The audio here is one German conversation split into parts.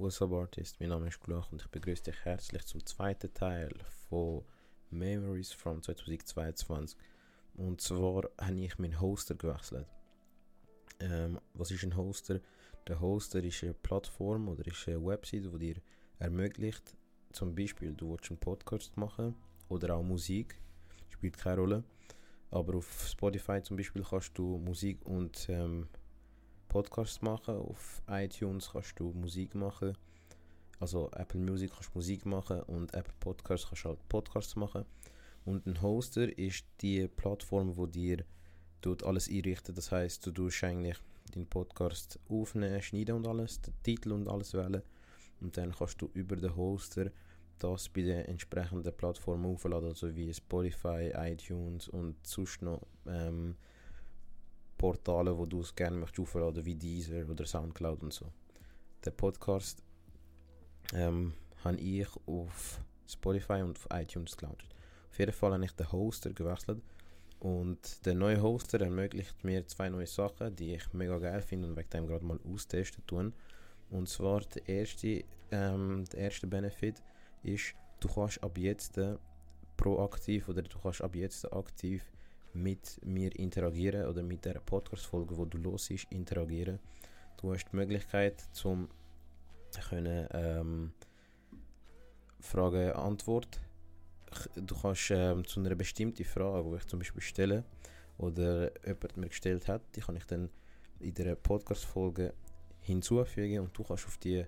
What's up Artist? Mein Name ist Gluch und ich begrüße dich herzlich zum zweiten Teil von Memories from 2022. Und zwar habe ich meinen Hoster gewechselt. Ähm, was ist ein Hoster? Der Hoster ist eine Plattform oder ist eine Website, die dir ermöglicht, zum Beispiel, du willst einen Podcast machen oder auch Musik, spielt keine Rolle. Aber auf Spotify zum Beispiel kannst du Musik und ähm, Podcasts machen. Auf iTunes kannst du Musik machen. Also Apple Music kannst du Musik machen und Apple Podcasts kannst du halt Podcasts machen. Und ein Hoster ist die Plattform, wo dir dort alles einrichtet. Das heißt, du tust eigentlich den Podcast aufnehmen, schneiden und alles, den Titel und alles wählen. Und dann kannst du über den Hoster das bei den entsprechenden Plattformen aufladen, also wie Spotify, iTunes und sonst noch ähm, Portale, wo du es gerne möchtest aufladen, wie Deezer oder Soundcloud und so. Der Podcast ähm, habe ich auf Spotify und auf iTunes gelauncht. Auf jeden Fall habe ich den Hoster gewechselt und der neue Hoster ermöglicht mir zwei neue Sachen, die ich mega geil finde und wegen dem gerade mal austesten tun. Und zwar der erste, ähm, der erste Benefit ist, du kannst ab jetzt proaktiv oder du kannst ab jetzt aktiv mit mir interagieren oder mit der Podcast-Folge, wo du los ist, interagieren. Du hast die Möglichkeit, zum können, ähm, Frage Antwort. Du kannst ähm, zu einer bestimmten Frage, die ich zum Beispiel stelle oder jemand mir gestellt hat, die kann ich dann in der Podcast-Folge hinzufügen und du kannst auf die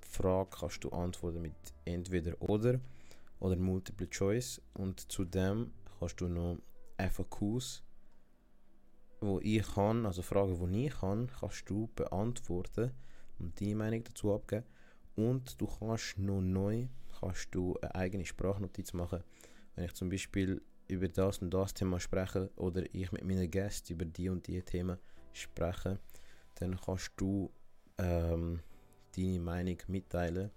Frage kannst du antworten mit entweder oder oder Multiple Choice und zudem kannst du noch FAQs, wo ich kann, also Fragen, die ich kann, kannst du beantworten und deine Meinung dazu abgeben. Und du kannst noch neu kannst du eine eigene Sprachnotiz machen. Wenn ich zum Beispiel über das und das Thema spreche oder ich mit meinen Gästen über die und die Themen spreche, dann kannst du ähm, deine Meinung mitteilen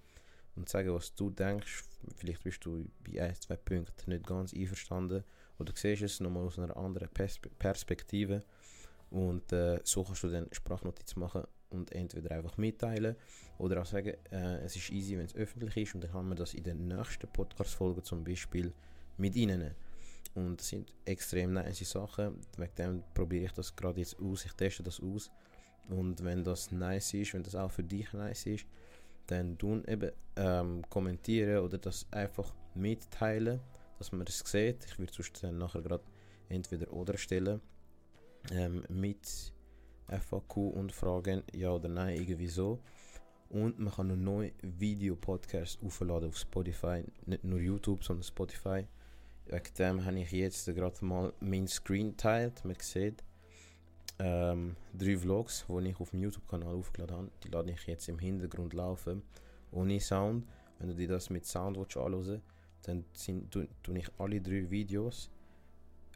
und sagen, was du denkst. Vielleicht bist du bei ein, zwei Punkten nicht ganz einverstanden oder siehst es nochmal aus einer anderen Perspe Perspektive. Und äh, so kannst du dann Sprachnotiz machen und entweder einfach mitteilen oder auch sagen, äh, es ist easy, wenn es öffentlich ist und dann kann man das in den nächsten Podcast-Folgen zum Beispiel mit reinnehmen. Und das sind extrem nice Sachen. Wegen dem probiere ich das gerade jetzt aus. Ich teste das aus. Und wenn das nice ist, wenn das auch für dich nice ist, dann tun eben ähm, kommentieren oder das einfach mitteilen, dass man es sieht. Ich würde sonst dann nachher gerade entweder oder stellen ähm, mit FAQ und Fragen ja oder nein, irgendwie so. Und man kann noch neue Videopodcasts aufladen auf Spotify, nicht nur YouTube, sondern Spotify. Wegen dem habe ich jetzt gerade mal mein Screen teilt. Man sieht, ähm, drei Vlogs, die ich auf dem YouTube-Kanal aufgeladen habe. Die lade ich jetzt im Hintergrund laufen, ohne Sound. Wenn du dir das mit Sound anschauen dann sind, tue, ich alle drei Videos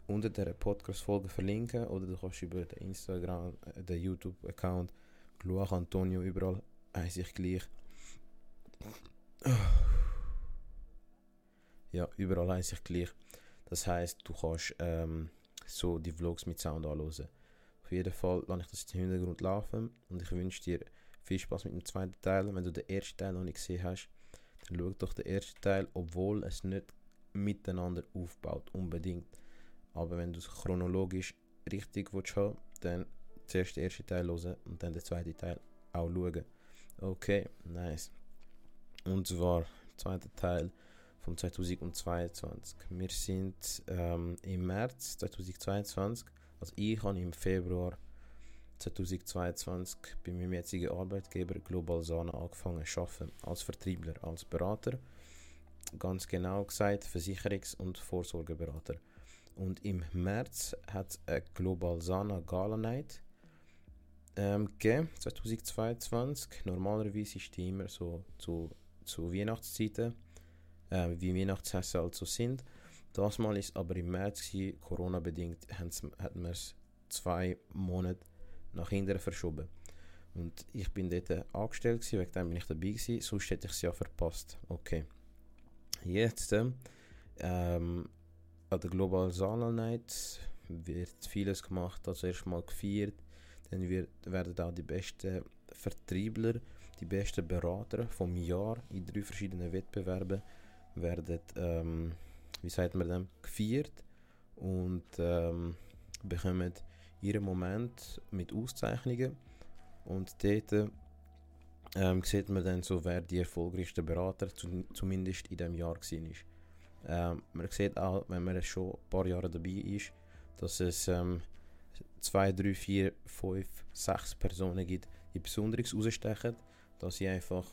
unter der Podcast-Folge verlinken oder du kannst über den Instagram, äh, den YouTube-Account Luach Antonio überall heiße ich gleich. Ja, überall heiße ich gleich. Das heißt, du kannst ähm, so die Vlogs mit Sound anhören. Auf jeden Fall lasse ich das im Hintergrund laufen und ich wünsche dir viel Spaß mit dem zweiten Teil. Wenn du den ersten Teil noch nicht gesehen hast, schau doch den ersten Teil, obwohl es nicht miteinander aufbaut, unbedingt. Aber wenn du es chronologisch richtig willst dann zuerst den ersten Teil hören und dann den zweiten Teil auch schauen. Okay, nice. Und zwar, zweiter Teil von 2022. Wir sind ähm, im März 2022 also ich habe im Februar 2022 bei meinem jetzigen Arbeitgeber Global Sana angefangen zu arbeiten, als Vertriebler, als Berater. Ganz genau gesagt Versicherungs- und Vorsorgeberater. Und im März hat eine Global Sana Gala Night ähm, gegeben, 2022. Normalerweise ist die immer so zu, zu Weihnachtszeiten, äh, wie Weihnachtsessen also sind. Das Mal ist aber im März, Corona-bedingt, hat man es zwei Monate nach hinten verschoben. Und ich bin dort angestellt, gewesen, wegen dem bin ich dabei gewesen, sonst hätte ich es ja verpasst. Okay. Jetzt, ähm, an der Global Sala Night wird vieles gemacht, also erstmal gefeiert, dann wird, werden auch die besten Vertriebler, die besten Berater vom Jahr in drei verschiedenen Wettbewerben werden, ähm, wie sagt man dem, gefeiert und ähm, bekommen ihren Moment mit Auszeichnungen und dort ähm, sieht man dann so, wer die erfolgreichste Berater zu, zumindest in diesem Jahr war. Ähm, man sieht auch, wenn man schon ein paar Jahre dabei ist, dass es ähm, zwei, drei, vier, fünf, sechs Personen gibt, die besonders rausstechen, dass sie einfach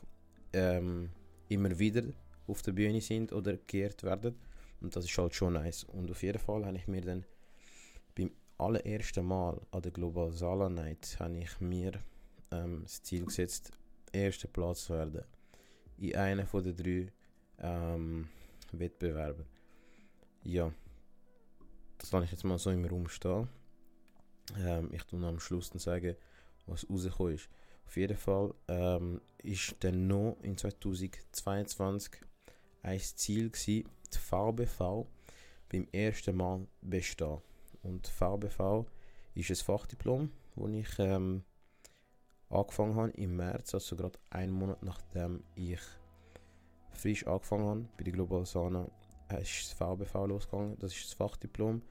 ähm, immer wieder auf der Bühne sind oder geehrt werden. Und das ist halt schon nice. Und auf jeden Fall habe ich mir dann beim allerersten Mal an der Global Sala Night habe ich mir ähm, das Ziel gesetzt, erster Platz zu werden. In einer von den drei ähm, Wettbewerben. Ja, das lasse ich jetzt mal so im Raum stehen. Ähm, ich tue am Schluss dann sagen, was rausgekommen ist. Auf jeden Fall ähm, ist dann noch in 2022 ein Ziel gewesen, die VBV beim ersten Mal bestehen. Und VBV ist ein Fachdiplom, das ich ähm, angefangen habe im März, also gerade einen Monat nachdem ich frisch angefangen habe bei der Global Sana, ist das VBV losgegangen. Das ist das Fachdiplom.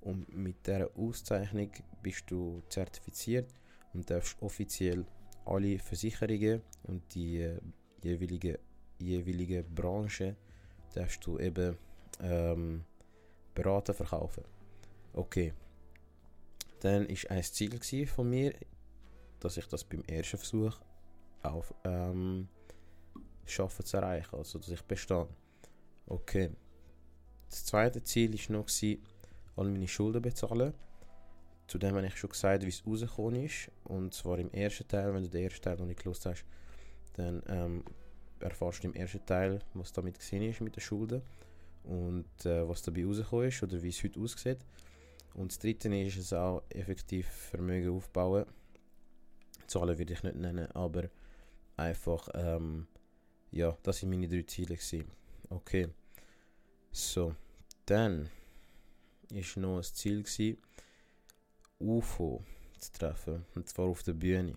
Und mit dieser Auszeichnung bist du zertifiziert und darfst offiziell alle Versicherungen und die äh, jeweilige, jeweilige Branche darfst du eben ähm, beraten, verkaufen. Okay. Dann ist ein Ziel von mir, dass ich das beim ersten Versuch auf ähm, schaffe zu erreichen, also dass ich bestehe. Okay. Das zweite Ziel war noch, alle meine Schulden bezahlen. Zudem habe ich schon gesagt, wie es rausgekommen ist. Und zwar im ersten Teil, wenn du den ersten Teil noch nicht gelesen hast, dann ähm, erfährst du im ersten Teil, was damit gesehen ist mit den Schulden und äh, was dabei rausgekommen ist oder wie es heute aussieht. Und das dritte ist es auch effektiv Vermögen aufbauen. Zahlen würde ich nicht nennen, aber einfach, ähm, ja, das sind meine drei Ziele gewesen. Okay. So, dann ist noch ein Ziel gewesen, UFO zu treffen, und zwar auf der Bühne.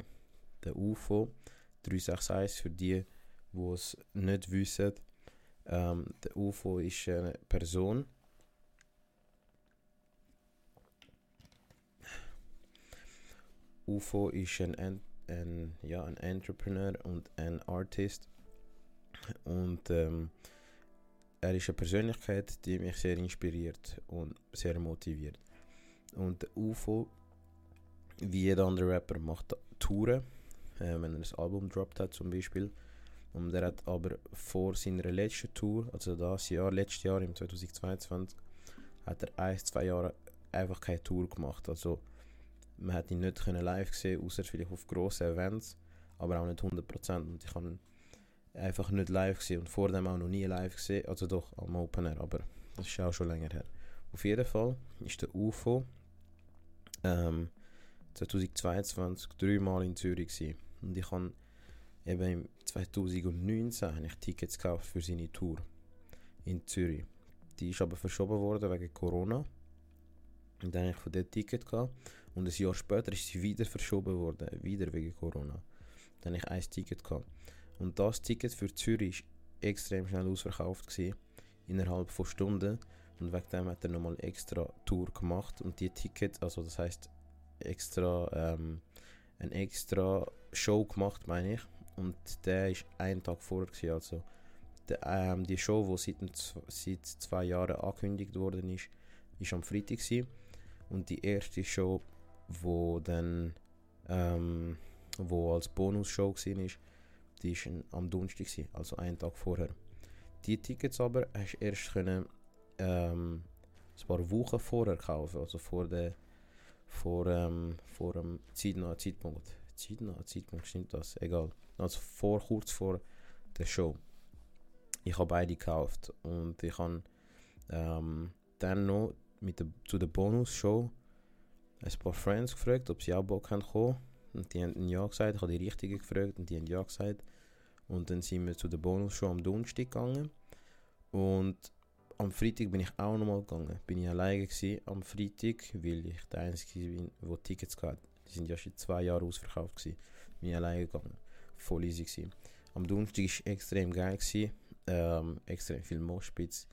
Der UFO 361 für die, die es nicht wissen. Ähm, der UFO ist eine Person, UFO ist ein, ein, ja, ein Entrepreneur und ein Artist. Und ähm, er ist eine Persönlichkeit, die mich sehr inspiriert und sehr motiviert. Und UFO, wie jeder andere Rapper, macht Touren, äh, wenn er ein Album droppt hat zum Beispiel. Und er hat aber vor seiner letzten Tour, also das Jahr, letztes Jahr im 2022, hat er ein, zwei Jahre einfach keine Tour gemacht. Also man hat ihn nicht können live sehen, außer vielleicht auf grossen Events, aber auch nicht 100%. Und ich habe einfach nicht live gesehen und vor dem auch noch nie live gesehen, also doch am Open Air, aber das ist auch schon länger her. Auf jeden Fall ist der UFO ähm, 2022 dreimal in Zürich gewesen. und ich habe eben im 2019 habe ich Tickets gekauft für seine Tour in Zürich. Die ist aber verschoben worden wegen Corona. Und dann habe ich von dort Ticket gehabt. Und ein Jahr später ist sie wieder verschoben worden, wieder wegen Corona. Dann ich ein Ticket gehabt. Und das Ticket für Zürich war extrem schnell ausverkauft, gewesen, innerhalb von Stunden. Und wegen dem hat er nochmal extra Tour gemacht. Und die Tickets, also das heißt extra, ähm, eine extra Show gemacht, meine ich. Und der ist einen Tag vorher, gewesen, also der, ähm, die Show, die seit, seit zwei Jahren angekündigt worden ist, ist am Freitag gewesen. Und die erste Show wo dann ähm, wo als Bonusshow war, die war am Donnerstag, also einen Tag vorher. Die Tickets aber hast du erst können, ähm, ein paar Wochen vorher kaufen, also vor, der, vor, ähm, vor dem zeitnahen Zeitpunkt. Zeitnahen Zeitpunkt, stimmt das? Egal. Also vor, kurz vor der Show. Ich habe beide gekauft und ich habe ähm, dann noch mit der, zu der Bonusshow ein paar Friends gefragt, ob sie auch Bock haben kommen. Und die haben ja gesagt. Ich habe die Richtigen gefragt und die haben ja gesagt. Und dann sind wir zu der Bonus-Show am Donnerstag gegangen. Und am Freitag bin ich auch nochmal gegangen. Bin ich alleine am Freitag, weil ich der Einzige bin, der Tickets hatte. Die sind ja schon zwei Jahre ausverkauft gewesen. bin ich alleine gegangen. Voll easy gewesen. Am Donnerstag war extrem geil. Gewesen. Ähm, extrem viel Moshpits,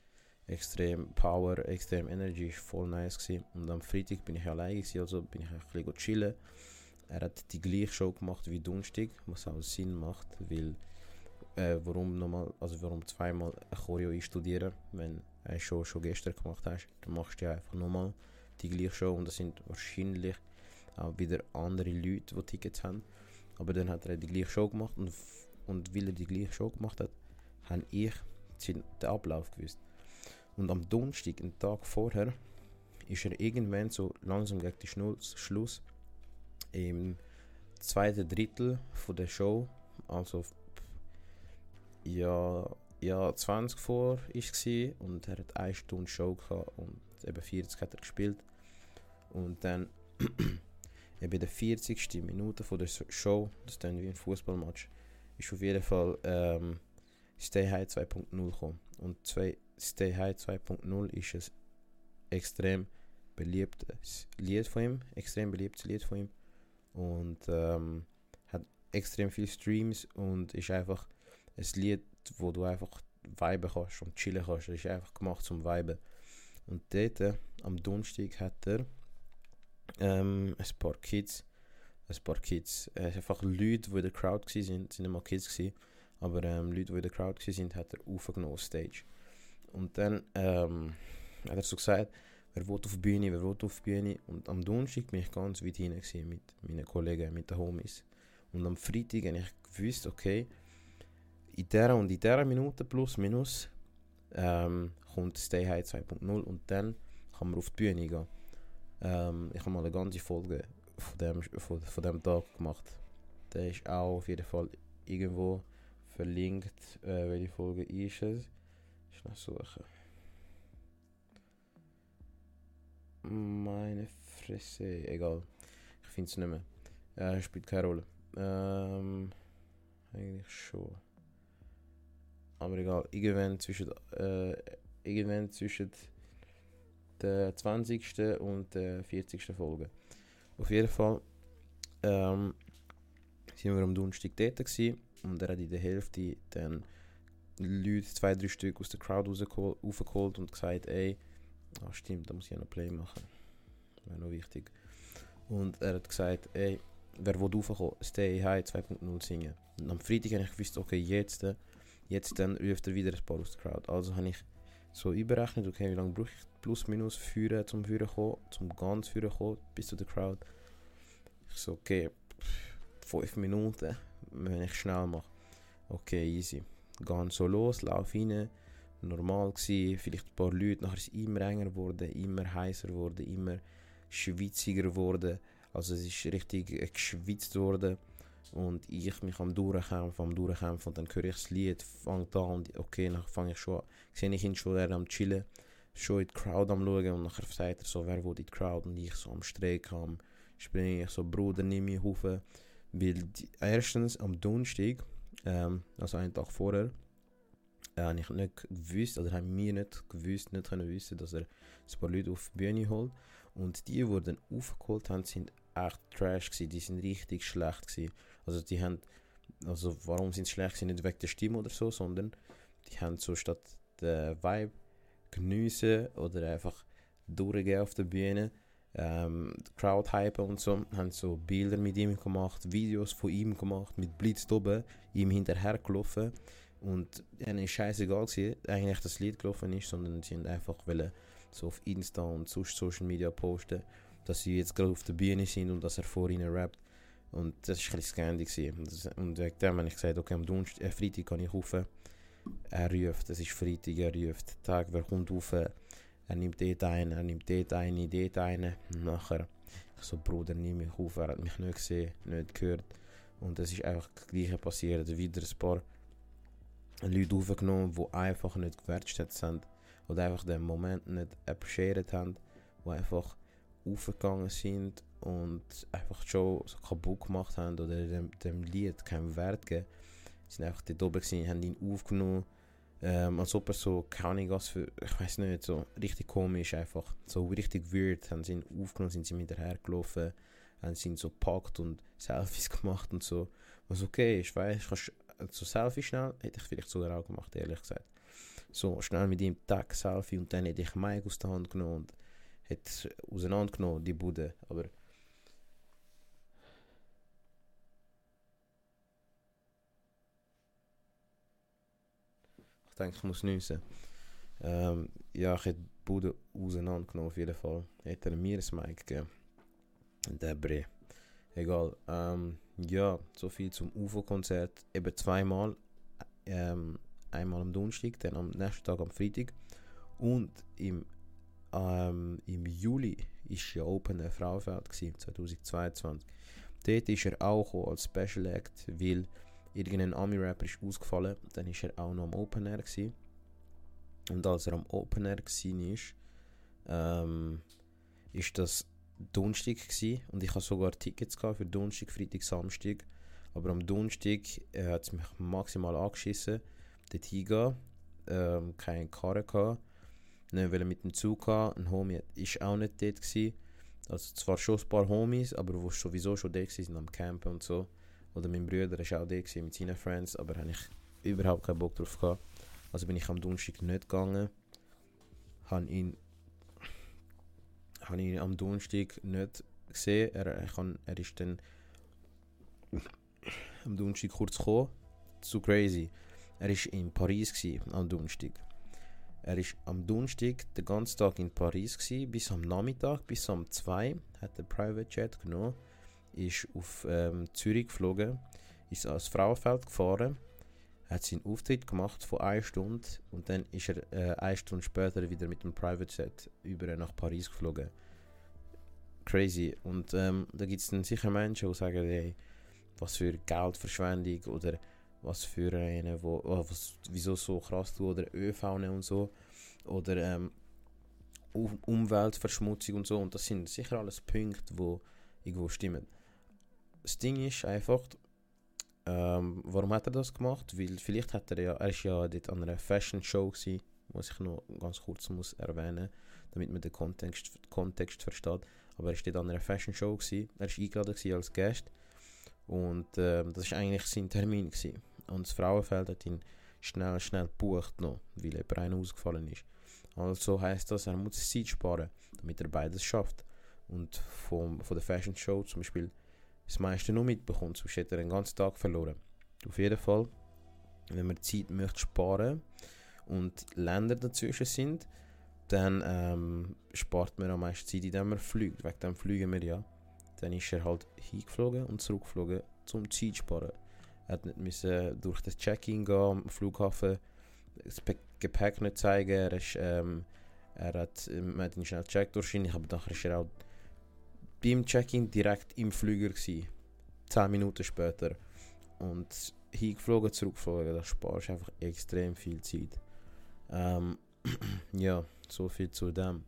extrem Power, extrem Energy, ist voll nice gewesen. Und am Freitag bin ich alleine gewesen, also bin ich ein bisschen chillen. Er hat die gleiche Show gemacht wie Donnerstag, was auch Sinn macht, weil äh, warum nochmal, also warum zweimal Choreo einstudieren, wenn eine Show schon gestern gemacht hast, dann machst du ja einfach nochmal die gleiche Show und das sind wahrscheinlich auch wieder andere Leute, die Tickets haben. Aber dann hat er die gleiche Show gemacht und, und weil er die gleiche Show gemacht hat, habe ich den Ablauf gewusst. Und am Donnerstag, einen Tag vorher, ist er irgendwann so langsam gegen den Schluss, Schluss im zweiten Drittel von der Show, also ja, ja 20 vor ist gsi und er hat eine Stunde Show gehabt und eben 40 hat er gespielt und dann eben der 40. Minute von der Show, das ist dann wie ein Fußballmatch, ist auf jeden Fall ähm, Stay High 2.0 gekommen und zwei, Stay High 2.0 ist ein extrem beliebtes Lied von ihm, extrem beliebtes Lied von ihm und ähm, hat extrem viele Streams und ist einfach ein Lied, wo du einfach viben kannst und chillen kannst. Das ist einfach gemacht zum Viben. Und dort, am Donnerstag, hat er ähm, ein paar Kids, ein paar Kids, äh, einfach Leute, die in der Crowd waren, sind, mal Kids gewesen, aber ähm, Leute, die in der Crowd waren, hat er aufgenommen auf Stage. Und dann ähm, hat er so gesagt, wer will auf die Bühne, wer will auf die Bühne. Und am Donnerstag bin ich ganz weit hinein mit meinen Kollegen, mit den Homies. Und am Freitag habe ich gewusst, okay, in dieser und in dieser Minute plus minus ähm, kommt Stay High 2.0 und dann kann man auf die Bühne gehen. Ähm, ich habe mal eine ganze Folge von dem, von, von dem Tag gemacht. Der ist auch auf jeden Fall irgendwo verlinkt. Äh, welche Folge ist es? Ich noch suchen. Meine Fresse, egal. Ich finde es nicht mehr. Äh, spielt keine Rolle. Ähm, eigentlich schon. Aber egal, irgendwann zwischen, äh, irgendwann zwischen der 20. und der 40. Folge. Auf jeden Fall ähm, sind wir am Donnerstag dort gewesen, und er hat in der Hälfte dann Leute, zwei, drei Stück aus der Crowd rausgeholt und gesagt, ey, ah stimmt, da muss ich ja noch Play machen. Wäre noch wichtig. Und er hat gesagt, ey, wer will raufkommen, Stay High 2.0 singen. Und am Freitag habe ich gewusst, okay, jetzt... Äh, Jetzt dann ruft er wieder ein paar aus der Crowd. Also habe ich so überrechnet, okay, wie lange brauche ich plus minus führen zum Führen kommen, zum ganz Führen kommen, bis zu der Crowd. Ich so, okay, 5 Minuten, wenn ich schnell mache. Okay, easy. Gehen so los, lauf rein. Normal gewesen, vielleicht ein paar Leute, nachher ist es immer enger geworden, immer heißer geworden, immer schwitziger geworden. Also es ist richtig äh, geschwitzt worden und ich mich am durchkämpfen, am durchkämpfen und dann höre ich das Lied, fangt an und okay, dann fange ich schon, sehe ich ihn schon er am chillen, schon in die Crowd am schauen und nachher sagt er so, wer will in die Crowd und ich so am Streik am springe ich so, Bruder, nimm mich auf, weil die, erstens am Donnerstag, ähm, also einen Tag vorher, äh, habe ich nicht gewusst, oder haben mir nicht gewusst, nicht können wissen, dass er ein paar Leute auf die Bühne holt und die, die dann aufgeholt haben, sind echt trash gewesen, die sind richtig schlecht gewesen. Also die haben, also warum sind sie schlecht gewesen? Nicht wegen der Stimme oder so, sondern die haben so statt der Vibe geniessen oder einfach durchgehen auf der Bühne, ähm, Crowd hypen und so, haben so Bilder mit ihm gemacht, Videos von ihm gemacht, mit Blitz oben, ihm hinterher gelaufen und ihnen ist scheißegal gewesen, eigentlich das Lied gelaufen ist, sondern sie haben einfach wollen so auf Insta und sonst Social Media posten dass sie jetzt gerade auf der Bühne sind und dass er vor ihnen rappt. Und das war ein bisschen scary. Und wegen dem habe ich gesagt, okay, am Donnerstag, äh, Freitag kann ich rauf. Er ruft, es ist Freitag, er ruft, Tag, wer kommt rauf? Er nimmt dort ein, er nimmt dort ein, dort ein. Nachher, ich so, Bruder, nimm mich auf, er hat mich nicht gesehen, nicht gehört. Und es ist einfach das Gleiche passiert. Wieder ein paar Leute aufgenommen, die einfach nicht gewertschätzt haben. Oder einfach den Moment nicht appreciated haben. Die einfach aufgegangen sind und einfach schon so kaputt gemacht haben oder dem, dem Lied keinen Wert gegeben. Sie sind einfach dort oben gewesen, haben ihn aufgenommen, ähm, als ob er so, keine Ahnung was für, ich weiß nicht, so richtig komisch einfach, so richtig weird, haben sie ihn aufgenommen, sind sie mit hergelaufen, haben sie ihn so gepackt und Selfies gemacht und so. Was okay ist, weißt du, so Selfie schnell, hätte ich vielleicht sogar auch gemacht, ehrlich gesagt. So schnell mit ihm Tag Selfie und dann hätte ich Mike aus der Hand genommen und hätte auseinandergenommen, die Bude. Aber denke, ich muss nüssen. Ähm, ja, ich hätte die Bude auseinandergenommen auf jeden Fall. Hätte er mir ein Mike gegeben. Der Bre. Egal. Ähm, ja, so viel zum UFO-Konzert. Eben zweimal. Ähm, einmal am Donnerstag, dann am nächsten Tag am Freitag. Und im, ähm, im Juli war ja Open Air Frauenfeld 2022. Dort ist er auch als Special Act, weil irgendein Ami-Rapper ist ausgefallen. Dann war er auch noch am Open Air. Gewesen. Und als er am Open Air war, ähm, ist das Donnerstag gewesen. und ich hatte sogar Tickets für Donnerstag, Freitag, Samstag. Aber am Donnerstag äh, hat es mich maximal angeschissen, dort hingehen. Ähm, keine Karre gehabt. Nicht weil mit dem Zug gehen. Ein Homie war auch nicht dort. Gewesen. Also zwar schon ein paar Homies, aber die sowieso schon dort waren, am Campen und so. Oder mein Bruder war auch dort mit seinen Friends, aber habe ich überhaupt keinen Bock drauf gehabt. Also bin ich am Donnerstag nicht gegangen. Habe ihn, habe ihn am Donnerstag nicht gesehen. Er, ich kann, er ist dann am Donnerstag kurz gekommen. Zu crazy. Er war in Paris gewesen, am Donnerstag. Er war am Donnerstag den ganzen Tag in Paris gewesen, bis am Nachmittag, bis um 2 hat er Private Jet genommen, ist auf ähm, Zürich geflogen, ist ans Frauenfeld gefahren, hat seinen Auftritt gemacht von einer Stunde und dann ist er äh, eine Stunde später wieder mit dem Private Jet über nach Paris geflogen. Crazy. Und ähm, da gibt es dann sicher Menschen, die sagen, hey, was für Geldverschwendung oder was für eine, wo, oh, was, wieso so krass du oder ÖV und so oder ähm, Umweltverschmutzung und so und das sind sicher alles Punkte, wo irgendwo stimmen. Das Ding ist einfach, ähm, warum hat er das gemacht? Weil vielleicht hat er ja, er ist ja dort an einer Fashion Show gewesen, was ich noch ganz kurz muss erwähnen, damit man den Kontext, Kontext versteht. Aber er war dort an einer Fashion Show gewesen, er war eingeladen als Gast und ähm, das war eigentlich sein Termin gewesen. Und das Frauenfeld hat ihn schnell, schnell gebucht noch, weil jemand einer ausgefallen ist. Also heisst das, er muss Zeit sparen, damit er beides schafft. Und vom, von der Fashion Show zum Beispiel das meiste nur mitbekommt, sonst hätte er den ganzen Tag verloren. Auf jeden Fall, wenn man Zeit möchte sparen und Länder dazwischen sind, dann ähm, spart man am meisten Zeit, indem man fliegt. Wegen dem fliegen wir ja. Dann ist er halt hingeflogen und zurückgeflogen, zum Zeit sparen. Er hat nicht müssen durch das Check-in gehen am Flughafen, das Gepäck nicht zeigen. Er, ist, ähm, er hat, man hat ihn schnell gecheckt wahrscheinlich, aber nachher ist er auch beim Check-in direkt im Flüger gewesen. 10 Minuten später. Und hingeflogen, zurückgeflogen. Das spart einfach extrem viel Zeit. Ähm, ja, so viel zu dem.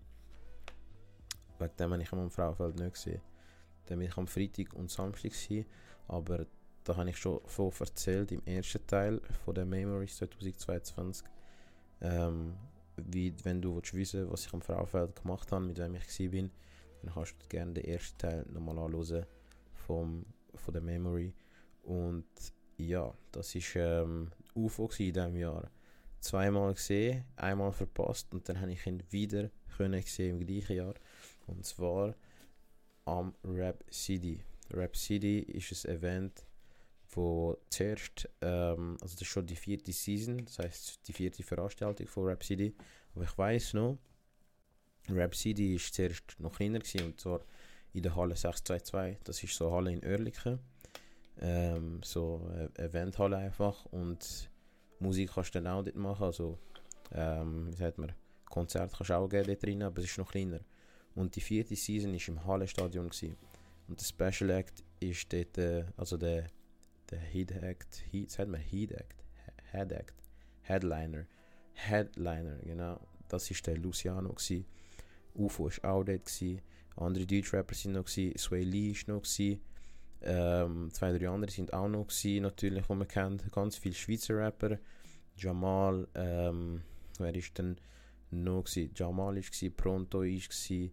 Wegen dem habe ich am Frauenfeld nicht gesehen. Dann bin ich am Freitag und Samstag gewesen, aber da habe ich schon von erzählt im ersten Teil von der Memories 2022. Ähm, wie, wenn du willst wissen was ich am Frauenfeld gemacht habe, mit wem ich war, dann kannst du gerne den ersten Teil nochmal anschauen vom, von der Memory. Und ja, das war ähm, UFO in diesem Jahr. Zweimal gesehen, einmal verpasst und dann habe ich ihn wieder können sehen im gleichen Jahr. Und zwar am Rap City. Rap City ist ein Event, wo zuerst, ähm, also das ist schon die vierte Season, das heißt die vierte Veranstaltung von Rap City. Aber ich weiß noch, Rap City war zuerst noch kleiner gewesen, und zwar in der Halle 622. Das ist so eine Halle in Oerlikon. Ähm, so eine Eventhalle einfach. Und Musik kannst du dann auch dort machen. Also, ähm, wie sagt man, Konzert kannst du auch geben dort drin, aber es ist noch kleiner. Und die vierte Season war im Hallenstadion. Gewesen. Und der Special Act ist dort, äh, also der der Heat Act, Heat, sagt man Heat Act, Head Act, Headliner, Headliner, genau, das war der Luciano gewesen. UFO war auch dort. Andere Deutschrapper sind noch gewesen, Sway Lee ist noch. Ähm, zwei, drei andere sind auch noch natürlich, die man kennt. Ganz viele Schweizer Rapper. Jamal, ähm, wer ist denn noch gewesen? Jamal gewesen, Pronto gewesen.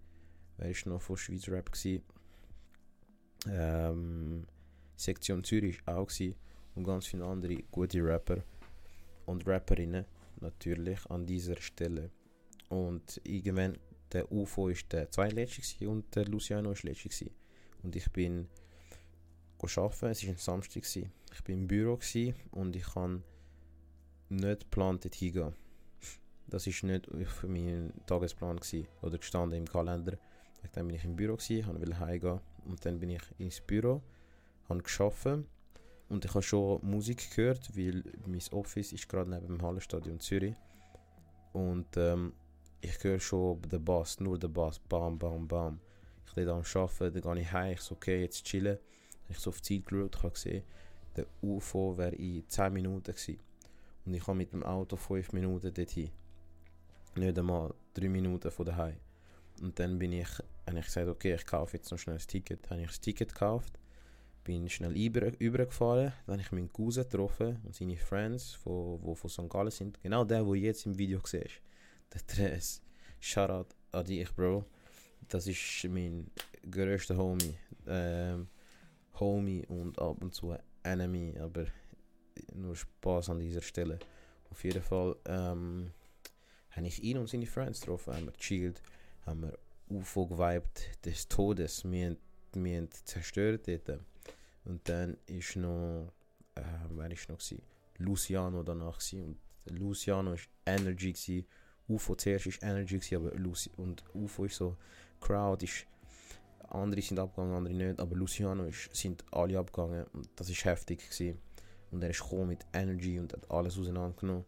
Wer ist noch von Schweizer Rap? Ähm, Sektion Zürich war auch gewesen, und ganz viele andere gute Rapper und Rapperinnen natürlich an dieser Stelle. Und irgendwann der UFO ist der zweitletzte und der Luciano ist letzte Und ich bin arbeiten, es war ein Samstag. Ich war im Büro und ich habe nicht geplant, dort hingehen. Das war nicht für meinen Tagesplan gewesen, oder gestanden im Kalender. Dann bin ich im Büro, wollte heimgehen und dann bin ich ins Büro, habe gearbeitet und ich habe schon Musik gehört, weil mein Office ist gerade neben dem Hallenstadion Zürich und ähm, ich höre schon den Bass, nur den Bass, bam, bam, bam. Ich bin am Arbeiten, dann gehe ich heim, ich so, okay, jetzt chillen. Ich so auf die Zeit geschaut, ich habe gesehen, der UFO wäre in 10 Minuten gewesen. Und ich habe mit dem Auto 5 Minuten dorthin. Nicht einmal 3 Minuten von daheim. Und dann bin ich, habe ich gesagt, okay, ich kaufe jetzt noch schnell ein Ticket. Dann habe ich das Ticket gekauft, bin schnell über, übergefahren, dann habe ich meinen Cousin getroffen und seine Friends, die von, von St. Gallen sind. Genau der, wo jetzt im Video siehst. Der Tres. Shoutout an dich, Bro. Das ist mein größter Homie. Ähm, Homie und ab und zu Enemy, aber nur Spaß an dieser Stelle. Auf jeden Fall ähm, habe ich ihn und seine Friends getroffen, haben wir gechillt, haben wir UFO geweibt des Todes. Wir wir haben zerstört dort. Und dann ist noch, äh, wer ist noch gewesen? Luciano danach gewesen. Und Luciano ist Energy gewesen. UFO zuerst ist Energy aber Luci und UFO ist so, Crowd ist, andere sind abgegangen, andere nicht, aber Luciano ist, sind alle abgegangen und das ist heftig gewesen. Und er ist gekommen mit Energy und hat alles auseinandergenommen.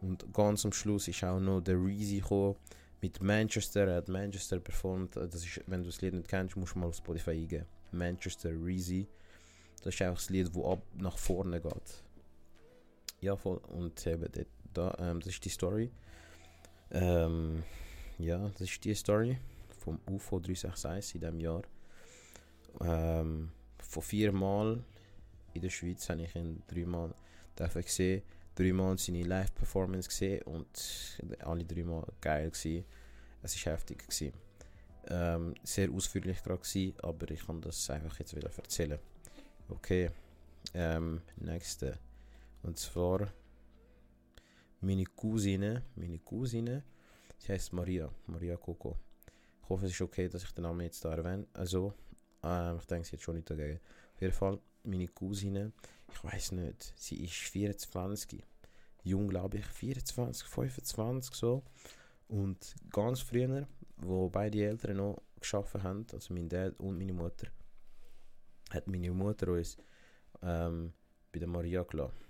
Und ganz am Schluss ist auch noch der Reezy gekommen mit Manchester. Er hat Manchester performt. Das ist, wenn du das Lied nicht kennst, musst du mal auf Spotify eingeben. Manchester Reezy. Das ist auch das Lied, das ab nach vorne geht. Ja, voll. Und eben, da, ähm, das ist die Story. Ähm, ja, das ist die Story vom UFO 361 in diesem Jahr. Ähm, von viermal in der Schweiz habe ich ihn dreimal gesehen dreimal seine Live-Performance gesehen und alle dreimal geil gewesen. Es war heftig. Gewesen. Ähm, sehr ausführlich gerade aber ich kann das einfach jetzt wieder erzählen. Okay, ähm, nächste. Und zwar meine Cousine, meine Cousine, sie heißt Maria, Maria Coco. Ich hoffe, es ist okay, dass ich den Namen jetzt da erwähne. Also, ähm, ich denke, sie hat schon nicht dagegen. Auf jeden Fall, meine Cousine, ich weiß nicht, sie ist 24. Jung, glaube ich, 24, 25 so. Und ganz früher, wo beide Eltern noch geschafft haben, also mein Dad und meine Mutter, hat meine Mutter uns ähm, bei der Maria gelassen.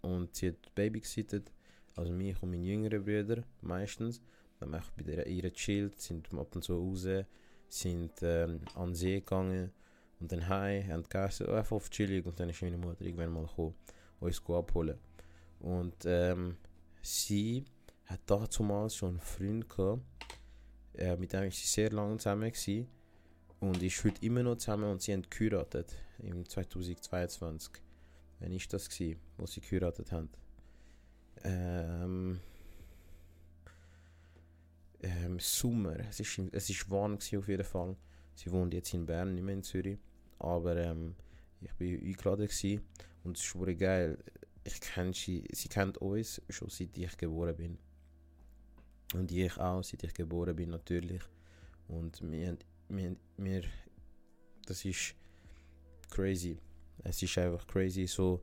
Und sie hat Baby gesittet, also mich und meine jüngeren Brüder meistens. Dann haben wir bei der, ihr gechillt, sind ab und zu raus, sind ähm, an den See gegangen und dann heim, haben gegessen, einfach auf chillig und dann ist meine Mutter irgendwann mal gekommen, uns abholen. Und ähm, sie hat damals schon einen Freund gehabt, äh, mit dem war sie sehr lange zusammen gewesen, und ist heute immer noch zusammen und sie haben geheiratet im 2022. Wann ist das gewesen, wo sie geheiratet haben? Ähm, ähm, Sommer. Es ist, es ist warm auf jeden Fall. Sie wohnt jetzt in Bern, nicht mehr in Zürich. Aber ähm, ich bin eingeladen gewesen und es ist wirklich geil. Ich kenn sie, sie kennt uns schon seit ich geboren bin. Und ich auch, seit ich geboren bin natürlich. Und wir, wir, wir das ist crazy. Es ist einfach crazy, so,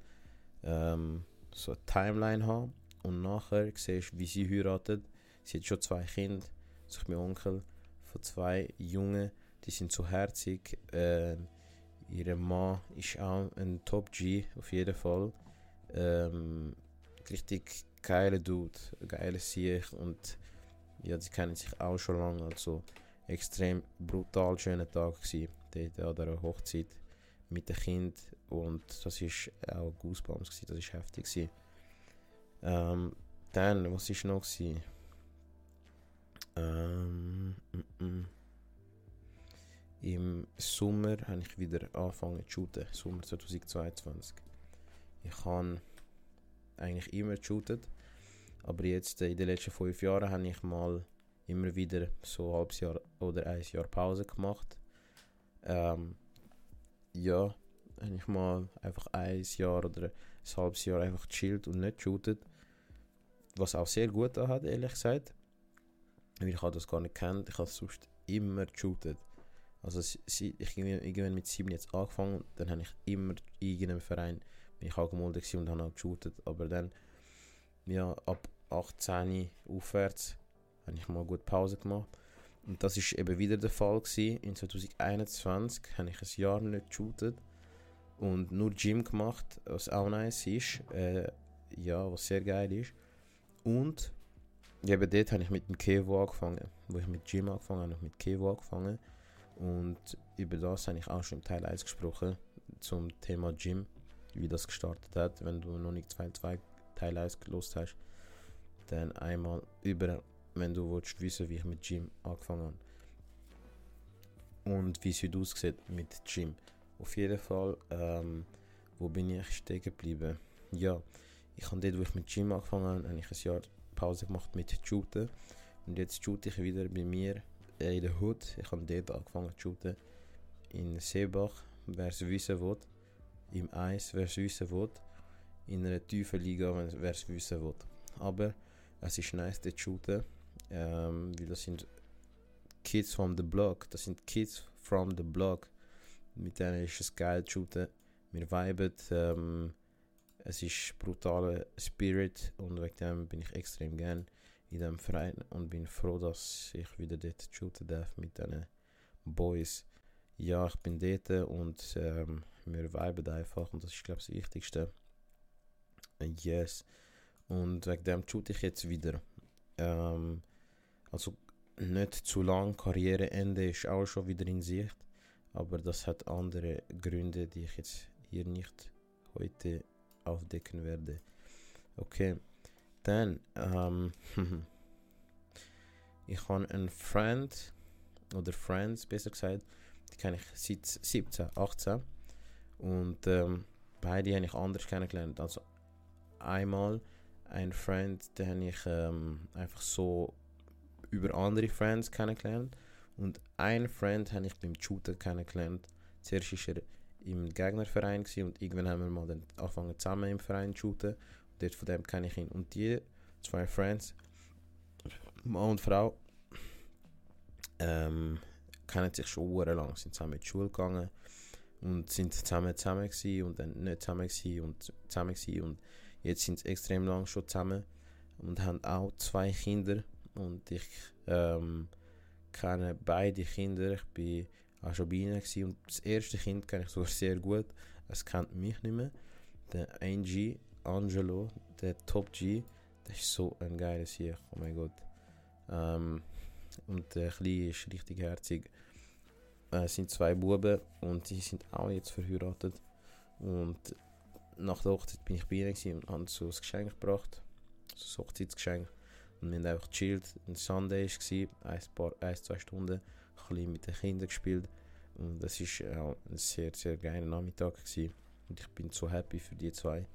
ähm, so eine Timeline haben und nachher siehst du, wie sie heiratet. Sie hat schon zwei Kinder, also ich bin Onkel von zwei Jungen, die sind so herzig. Äh, Ihre Mann ist auch ein Top G, auf jeden Fall. Ähm, richtig geiler Dude, geiler Sieg und ja, sie kennen sich auch schon lange. Also extrem brutal schöner Tag gewesen, dort an der Hochzeit mit dem Kind und das ist auch Goosebumps gewesen, das ist heftig gewesen. Ähm, dann, was ist noch gewesen? Ähm, mm, mm. Im Sommer habe ich wieder angefangen zu shooten, Sommer 2022. Ich habe eigentlich immer geshootet, aber jetzt äh, in den letzten fünf Jahren habe ich mal immer wieder so ein halbes Jahr oder ein Jahr Pause gemacht. Ähm, ja, habe ich mal einfach ein Jahr oder ein halbes Jahr einfach chillt und nicht shootet. Was auch sehr gut hat, ehrlich gesagt. Weil ich habe das gar nicht kennt. Ich habe sonst immer geshootet. Also ich irgendwann mit 7 jetzt angefangen, dann habe ich immer in irgendeinem Verein bin ich angemeldet und habe auch geshootet. Aber dann, ja, ab 18 aufwärts, habe ich mal gut Pause gemacht. Und das ist eben wieder der Fall gewesen. In 2021 habe ich ein Jahr nicht geshootet und nur Gym gemacht, was auch nice ist. Äh, ja, was sehr geil ist. Und eben dort habe ich mit dem Kevo angefangen. Wo ich mit Gym angefangen habe, ich mit Kevo angefangen. Und über das habe ich auch schon im Teil 1 gesprochen, zum Thema Gym, wie das gestartet hat. Wenn du noch nicht Teil 2 Teil 1 gelost hast, dann einmal über, wenn du willst wissen, wie ich mit Gym angefangen habe. Und wie es heute aussieht mit Gym. Auf jeden Fall, ähm, wo bin ich stehen geblieben? Ja, ich habe dort, wo ich mit Gym angefangen habe, habe ich ein Jahr Pause gemacht mit Shooten. Und jetzt shoote ich wieder bei mir in der Hood. Ich habe dort angefangen zu shooten. In Seebach, wer es wissen will. Im Eis, wer es wissen will. In einer tiefen Liga, wer es wissen will. Aber es ist nice, dort zu shooten. Ähm, weil das sind Kids from the Block. Das sind Kids from the Block mit denen ist es geil zu shooten. Wir viben. Ähm, es ist brutaler Spirit und wegen dem bin ich extrem gern in diesem Verein und bin froh, dass ich wieder dort shooten darf mit diesen Boys. Ja, ich bin dort und ähm, wir viben einfach und das ist glaube ich das Wichtigste. Yes. Und wegen dem shoot ich jetzt wieder. Ähm, also nicht zu lang, Karriereende ist auch schon wieder in Sicht. Aber das hat andere Gründe, die ich jetzt hier nicht heute aufdecken werde. Okay, dann, ähm, ich habe einen Freund, oder Friends besser gesagt, die kenne ich seit 17, 18. Und ähm, beide habe ich anders kennengelernt. Also einmal ein Freund, den habe ich ähm, einfach so über andere Friends kennengelernt. Und einen Freund habe ich beim Shooter kennengelernt. Zuerst war er im Gegnerverein und irgendwann haben wir mal dann angefangen zusammen im Verein zu shooten. Und dort von dem kenne ich ihn. Und die zwei Friends, Mann und Frau, ähm, kennen sich schon lang, sind zusammen in die Schule gegangen und sind zusammen zusammen gewesen und dann nicht zusammen gewesen und zusammen gewesen und jetzt sind sie extrem lang schon zusammen und haben auch zwei Kinder und ich ähm, kenne beide Kinder. Ich bin auch schon bei ihnen gewesen. und das erste Kind kenne ich sogar sehr gut. Es kennt mich nicht mehr. Der Angie, Angelo, der Top G, der ist so ein geiles Sieg. Oh mein Gott. Ähm, und der Kleine ist richtig herzig. Es sind zwei Buben und sie sind auch jetzt verheiratet. Und nach der Hochzeit bin ich bei ihnen und habe so ein Geschenk gebracht. So ein Hochzeitsgeschenk. Und wir haben einfach gechillt. Ein Sunday war ein, ein, zwei Stunden, ein bisschen mit den Kindern gespielt. Und das war auch ein sehr, sehr geiler Nachmittag. Gewesen. Und ich bin so happy für die zwei.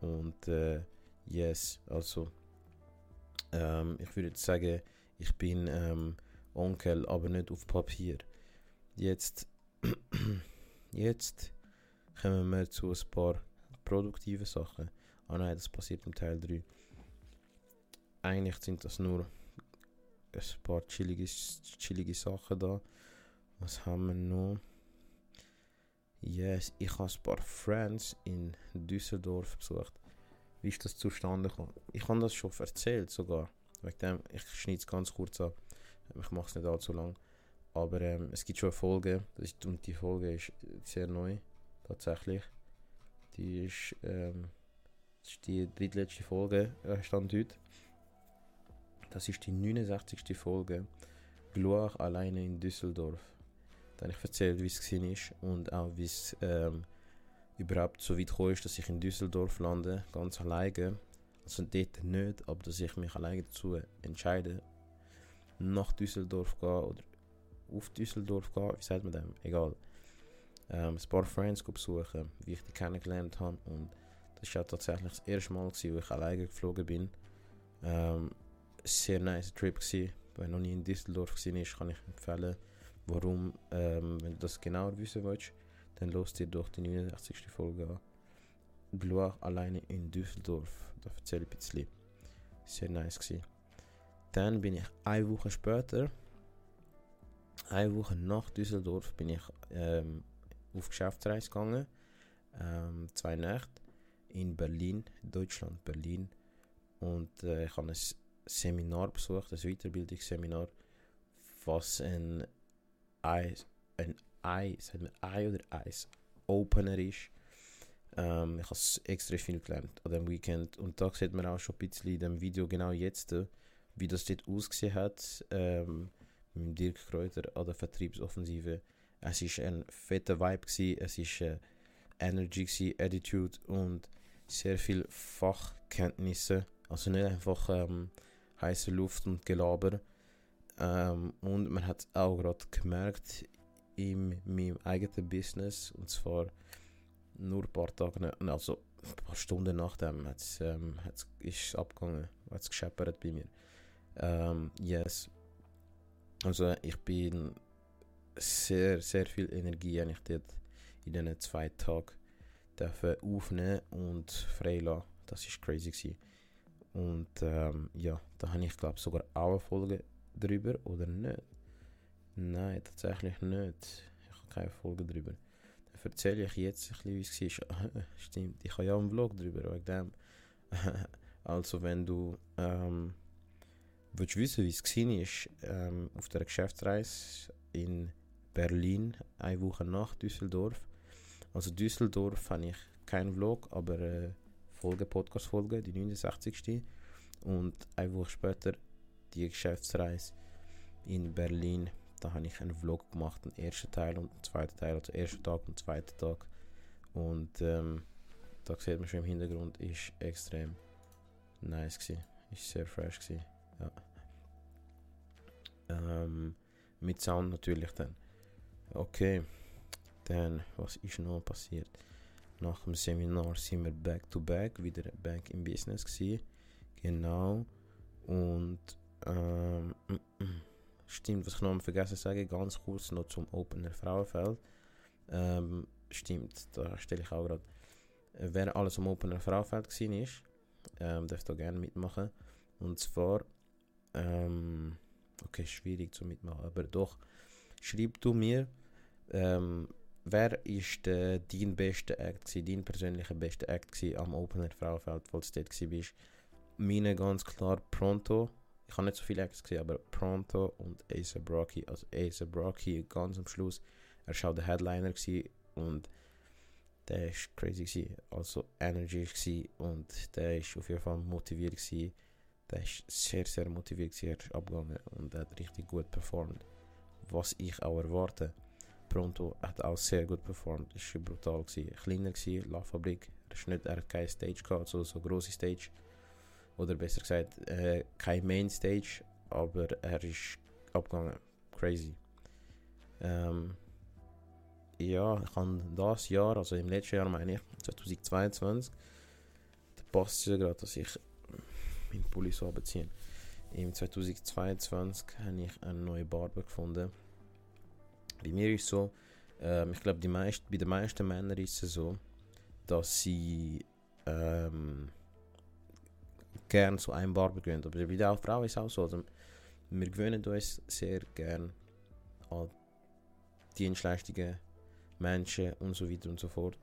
Und äh, yes, also ähm, ich würde sagen, ich bin ähm, Onkel, aber nicht auf Papier. Jetzt, jetzt kommen wir zu ein paar produktiven Sachen. Ah nein, das passiert im Teil 3 eigentlich sind das nur ein paar chillige, chillige Sachen da. Was haben wir noch? Yes, ich habe ein paar Friends in Düsseldorf besucht. Wie ist das zustande gekommen? Ich habe das schon erzählt sogar. Wegen dem, ich schneide es ganz kurz ab. Ich mache es nicht allzu lang. Aber ähm, es gibt schon eine Folge. Ist, und die Folge ist sehr neu. Tatsächlich. Die ist, ähm, das ist die drittletzte Folge, äh, stand heute. Das ist die 69. Folge. Gloire alleine in Düsseldorf. Da habe ich erzählt, wie es war und auch wie es ähm, überhaupt so weit gekommen ist, dass ich in Düsseldorf lande, ganz alleine. Also dort nicht, aber dass ich mich alleine dazu entscheide, nach Düsseldorf gehen oder auf Düsseldorf gehen, wie sagt man dem? Egal. Ähm, ein paar Friends besuchen, wie ich die kennengelernt habe und das war tatsächlich das erste Mal, wo ich alleine geflogen bin. Ähm, sehr nice Trip gewesen. Wer noch nie in Düsseldorf war, kann ich empfehlen. Warum, ähm, wenn du das genauer wissen willst, dann lost ihr doch die 69. Folge an. Blois alleine in Düsseldorf. Da erzähle ich ein bisschen. Sehr nice gewesen. Dann bin ich eine Woche später, eine Woche nach Düsseldorf, bin ich ähm, auf Geschäftsreise gegangen. Ähm, zwei Nächte in Berlin, Deutschland, Berlin. Und äh, ich habe ein Seminar besucht, ein Weiterbildungsseminar, was ein Eis, ein Eis, ein Ei oder Eis Opener ist. Ähm, ich habe extra viel gelernt an dem Weekend und da sieht man auch schon ein bisschen in dem Video genau jetzt, wie das dort ausgesehen hat, ähm, mit Dirk Kräuter an der Vertriebsoffensive. Es war ein fetter Vibe, gewesen, es war äh, Energy, gewesen, Attitude und sehr viel Fachkenntnisse. Also nicht einfach ähm, heiße Luft und Gelaber. Ähm, und man hat auch gerade gemerkt in meinem eigenen Business, und zwar nur ein paar Tage, also ein paar Stunden nachdem hat's, ähm, ist es abgegangen, hat es gescheppert bei mir. Ähm, yes. Also ich bin sehr, sehr viel Energie habe ich dort in diesen zwei Tagen aufnehmen und freilassen. Das war crazy. Gewesen. Und ähm, ja, da habe ich glaube sogar auch eine Folge drüber, oder nicht? Nein, tatsächlich nicht. Ich habe keine Folge drüber. Dann erzähle ich jetzt ein bisschen, wie es war. Stimmt, ich habe ja einen Vlog drüber, wegen dem. also wenn du ähm, willst wissen, wie es war, ähm, auf der Geschäftsreise in Berlin, eine Woche nach Düsseldorf. Also Düsseldorf habe ich keinen Vlog, aber äh, Folge, Podcast-Folge, die 69. Und eine Woche später die Geschäftsreise in Berlin. Da habe ich einen Vlog gemacht, den ersten Teil und den zweiten Teil, also ersten Tag und zweiten Tag. Und ähm, da sieht man schon im Hintergrund, ist extrem nice gewesen. Ist sehr fresh gewesen. Ja. Ähm, mit Sound natürlich dann. Okay, dann was ist noch passiert? Nach dem Seminar sind wir back to back, wieder back im Business gewesen. Genau. Und ähm, stimmt, was ich noch vergessen zu sagen, ganz kurz noch zum Opener Frauenfeld. Ähm, stimmt, da stelle ich auch gerade. Wer alles am Opener Frauenfeld war, ähm, darf da gerne mitmachen. Und zwar ähm, okay, schwierig zu mitmachen, aber doch, schreib du mir, ähm, wer ist der, dein bester Act gewesen, dein persönlicher bester Act gewesen am Opener Frauenfeld, falls du dort warst? Meine ganz klar Pronto. Ich habe nicht so viele Acts gesehen, aber Pronto und Ace Brocky. Also Ace Brocky ganz am Schluss. Er war der Headliner und der war crazy gewesen. Also Energy gewesen und der war auf jeden Fall motiviert gewesen der ist sehr, sehr motiviert, sehr abgegangen und hat richtig gut performt. Was ich auch erwarte. Pronto hat auch sehr gut performt. War brutal. Gewesen. Kleiner war, La Fabrik. Er, ist nicht, er hat keine Stage gehabt, so, so grosse Stage. Oder besser gesagt, äh, kein Main Stage, aber er ist abgegangen. Crazy. Ähm, ja, ich habe das Jahr, also im letzten Jahr meine ich, 2022, da passt es ja gerade, dass ich meinen Pulli so abziehen. Im 2022 habe ich eine neue Barbe gefunden. Bei mir ist es so, ähm, ich glaube, meist, bei den meisten Männern ist es so, dass sie ähm, gern so einen Barber gewöhnen. Aber bei der Frau ist es auch so. Also, wir gewöhnen uns sehr gern an Dienstleistungen, Menschen und so weiter und so fort.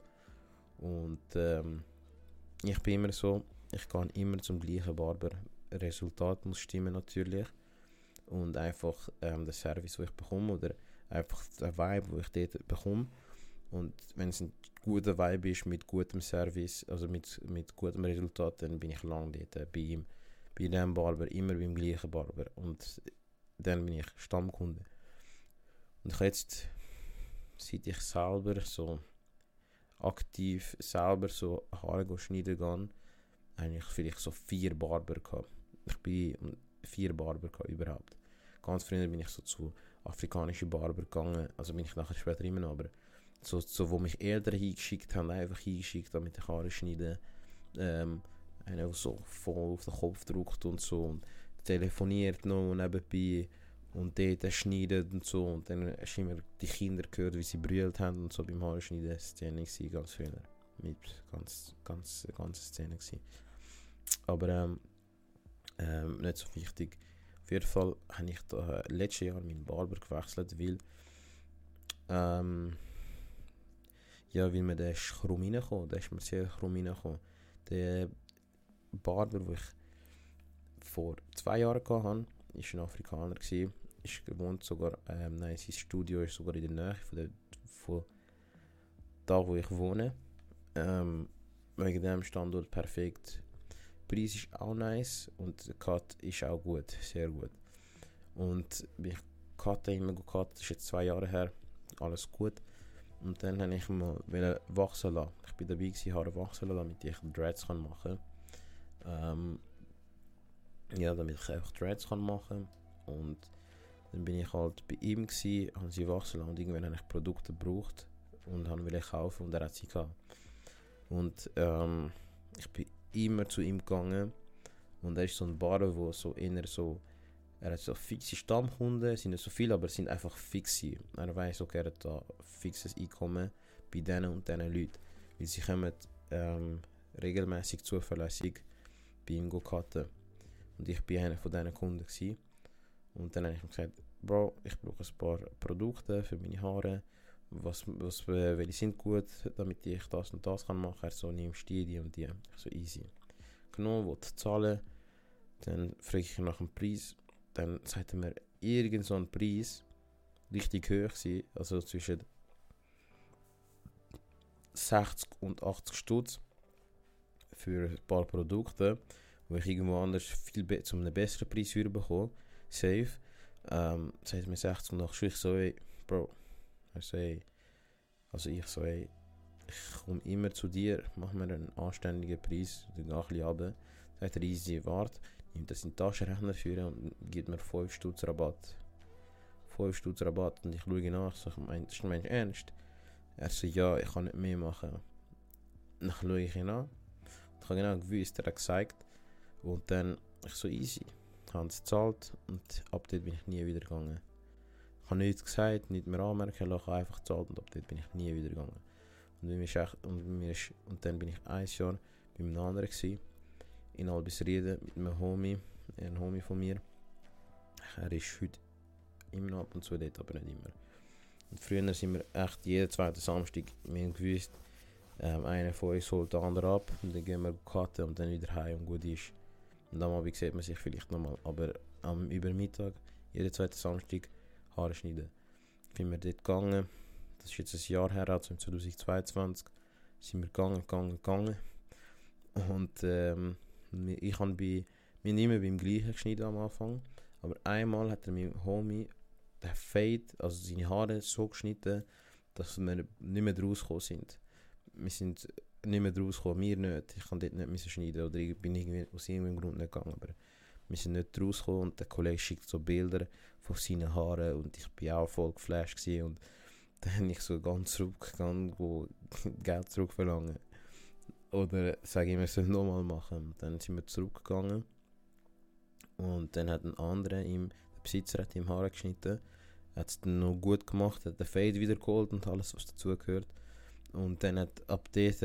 Und ähm, ich bin immer so, ich gehe immer zum gleichen Barber. Resultat muss stimmen natürlich. Und einfach ähm, der Service, den ich bekomme, oder einfach der Vibe, den ich dort bekomme. Und wenn es ein guter Vibe ist mit gutem Service, also mit, mit gutem Resultat, dann bin ich lange dort bei ihm. Bei dem Barber, immer beim gleichen Barber. Und dann bin ich Stammkunde. Und ich jetzt, seit ich selber so aktiv selber so Haare schneiden gehe, eigentlich vielleicht so vier Barber gehabt. Ich bin vier Barber gehabt, überhaupt. Ganz früher bin ich so zu afrikanischen Barber gegangen, also bin ich nachher später immer noch, aber so, so wo mich Eltern hingeschickt haben, einfach hingeschickt haben mit den Haaren schneiden, ähm, einer so voll auf den Kopf drückt und so und telefoniert noch nebenbei und dort schneidet und so. Und dann hast du immer die Kinder gehört, wie sie brüllt haben und so beim Haarschneiden. Das war Szene gewesen, ganz früher. Mit ganz, ganz, ganz Szene. Aber ähm, ähm, nicht so wichtig. Auf jeden Fall habe ich da, äh, letztes Jahr meinen Barber gewechselt, weil ähm, ja, weil mir der ist krumm reingekommen, der ist mir sehr krumm reingekommen. Der Barber, den ich vor zwei Jahren hatte, war ein Afrikaner. Ist gewohnt sogar, ähm, nein, sein Studio ist sogar in der Nähe von, der, von da, wo ich wohne. Ähm, wegen dem Standort perfekt. Preis ist auch nice und der Cut ist auch gut, sehr gut. Und ich Cut immer gehabt, das ist jetzt zwei Jahre her, alles gut. Und dann habe ich mal wachsen lassen. Ich bin dabei gewesen, Haare wachsen lassen, damit ich Dreads kann machen kann. Ähm, ja, damit ich einfach Dreads kann machen Und dann bin ich halt bei ihm gewesen, habe sie wachsen lassen und irgendwann habe ich Produkte gebraucht und will kaufen und er hat sie gehabt. Und ähm, ich bin immer zu ihm gegangen und er ist so ein Bar, wo so eher so er hat so fixe Stammkunden, sind nicht so viele, aber sind einfach fixe. Er weiß auch, er hat da fixes Einkommen bei diesen und diesen Leuten. Weil sie kommen ähm, regelmäßig zuverlässig bei ihm cutten. Und ich war einer von diesen Kunden. Gewesen. Und dann habe ich ihm gesagt, Bro, ich brauche ein paar Produkte für meine Haare. Was, was, äh, welche sind gut, damit ich das und das kann machen. Er so, nimmst die, die und die. Ich so, easy. Genommen, wollte zahlen. Dann frage ich nach dem Preis dann sagt er mir, irgend so ein Preis richtig hoch sein, also zwischen 60 und 80 Stutz für ein paar Produkte, wo ich irgendwo anders viel zu einem besseren Preis würde safe. Ähm, sagt mir 60 und 80 ich so, ey, Bro, also, ey, also ich so, ey, ich komme immer zu dir, mach mir einen anständigen Preis, dann ich ein bisschen runter. Sagt er, easy, warte nimmt das in den Taschenrechner führen und gibt mir 5 Stutz Rabatt. 5 Stutz Rabatt und ich schaue nach, so, ich meine, ist mein ernst? Er sagt, ja, ich kann nicht mehr machen. Dann schaue ich ihn an. Ich habe genau gewusst, er hat gesagt. Und dann, ich so easy. Habe es gezahlt und ab dort bin ich nie wieder gegangen. Ich habe nichts gesagt, nicht mehr anmerken lassen, einfach gezahlt und ab dort bin ich nie wieder gegangen. Und, ist echt, und, mir ist, und dann bin ich ein Jahr bei einem anderen gewesen in Albisrieden mit einem Homie, ein Homie von mir. Er ist heute immer noch ab und zu dort, aber nicht immer. Und früher sind wir echt jeden zweiten Samstag, wir haben gewusst, ähm, einer von uns holt den anderen ab und dann gehen wir cutten und dann wieder heim und gut ist. Und Abend sieht man sich vielleicht nochmal, aber am Übermittag, jeden zweiten Samstag, Haare schneiden. Sind wir dort gegangen, das ist jetzt ein Jahr her, also im 2022, sind wir gegangen, gegangen, gegangen. Und ähm, ich habe bei, wir haben immer beim gleichen geschnitten am Anfang, aber einmal hat er mein Homie der Fade, also seine Haare so geschnitten, dass wir nicht mehr draus gekommen sind. Wir sind nicht mehr draus gekommen, wir nicht. Ich kann dort nicht schneiden oder ich bin irgendwie aus irgendeinem Grund nicht gegangen, aber wir sind nicht draus gekommen und der Kollege schickt so Bilder von seinen Haaren und ich bin auch voll geflasht und dann habe ich so ganz zurückgegangen, wo Geld zurückverlangen. Oder sage ich, wir sollen nochmal machen. Dann sind wir zurückgegangen. Und dann hat ein anderer, ihm, der Besitzer hat ihm Haare geschnitten. Hat es dann noch gut gemacht, hat den Fade wieder geholt und alles, was dazugehört. Und dann hat ab dort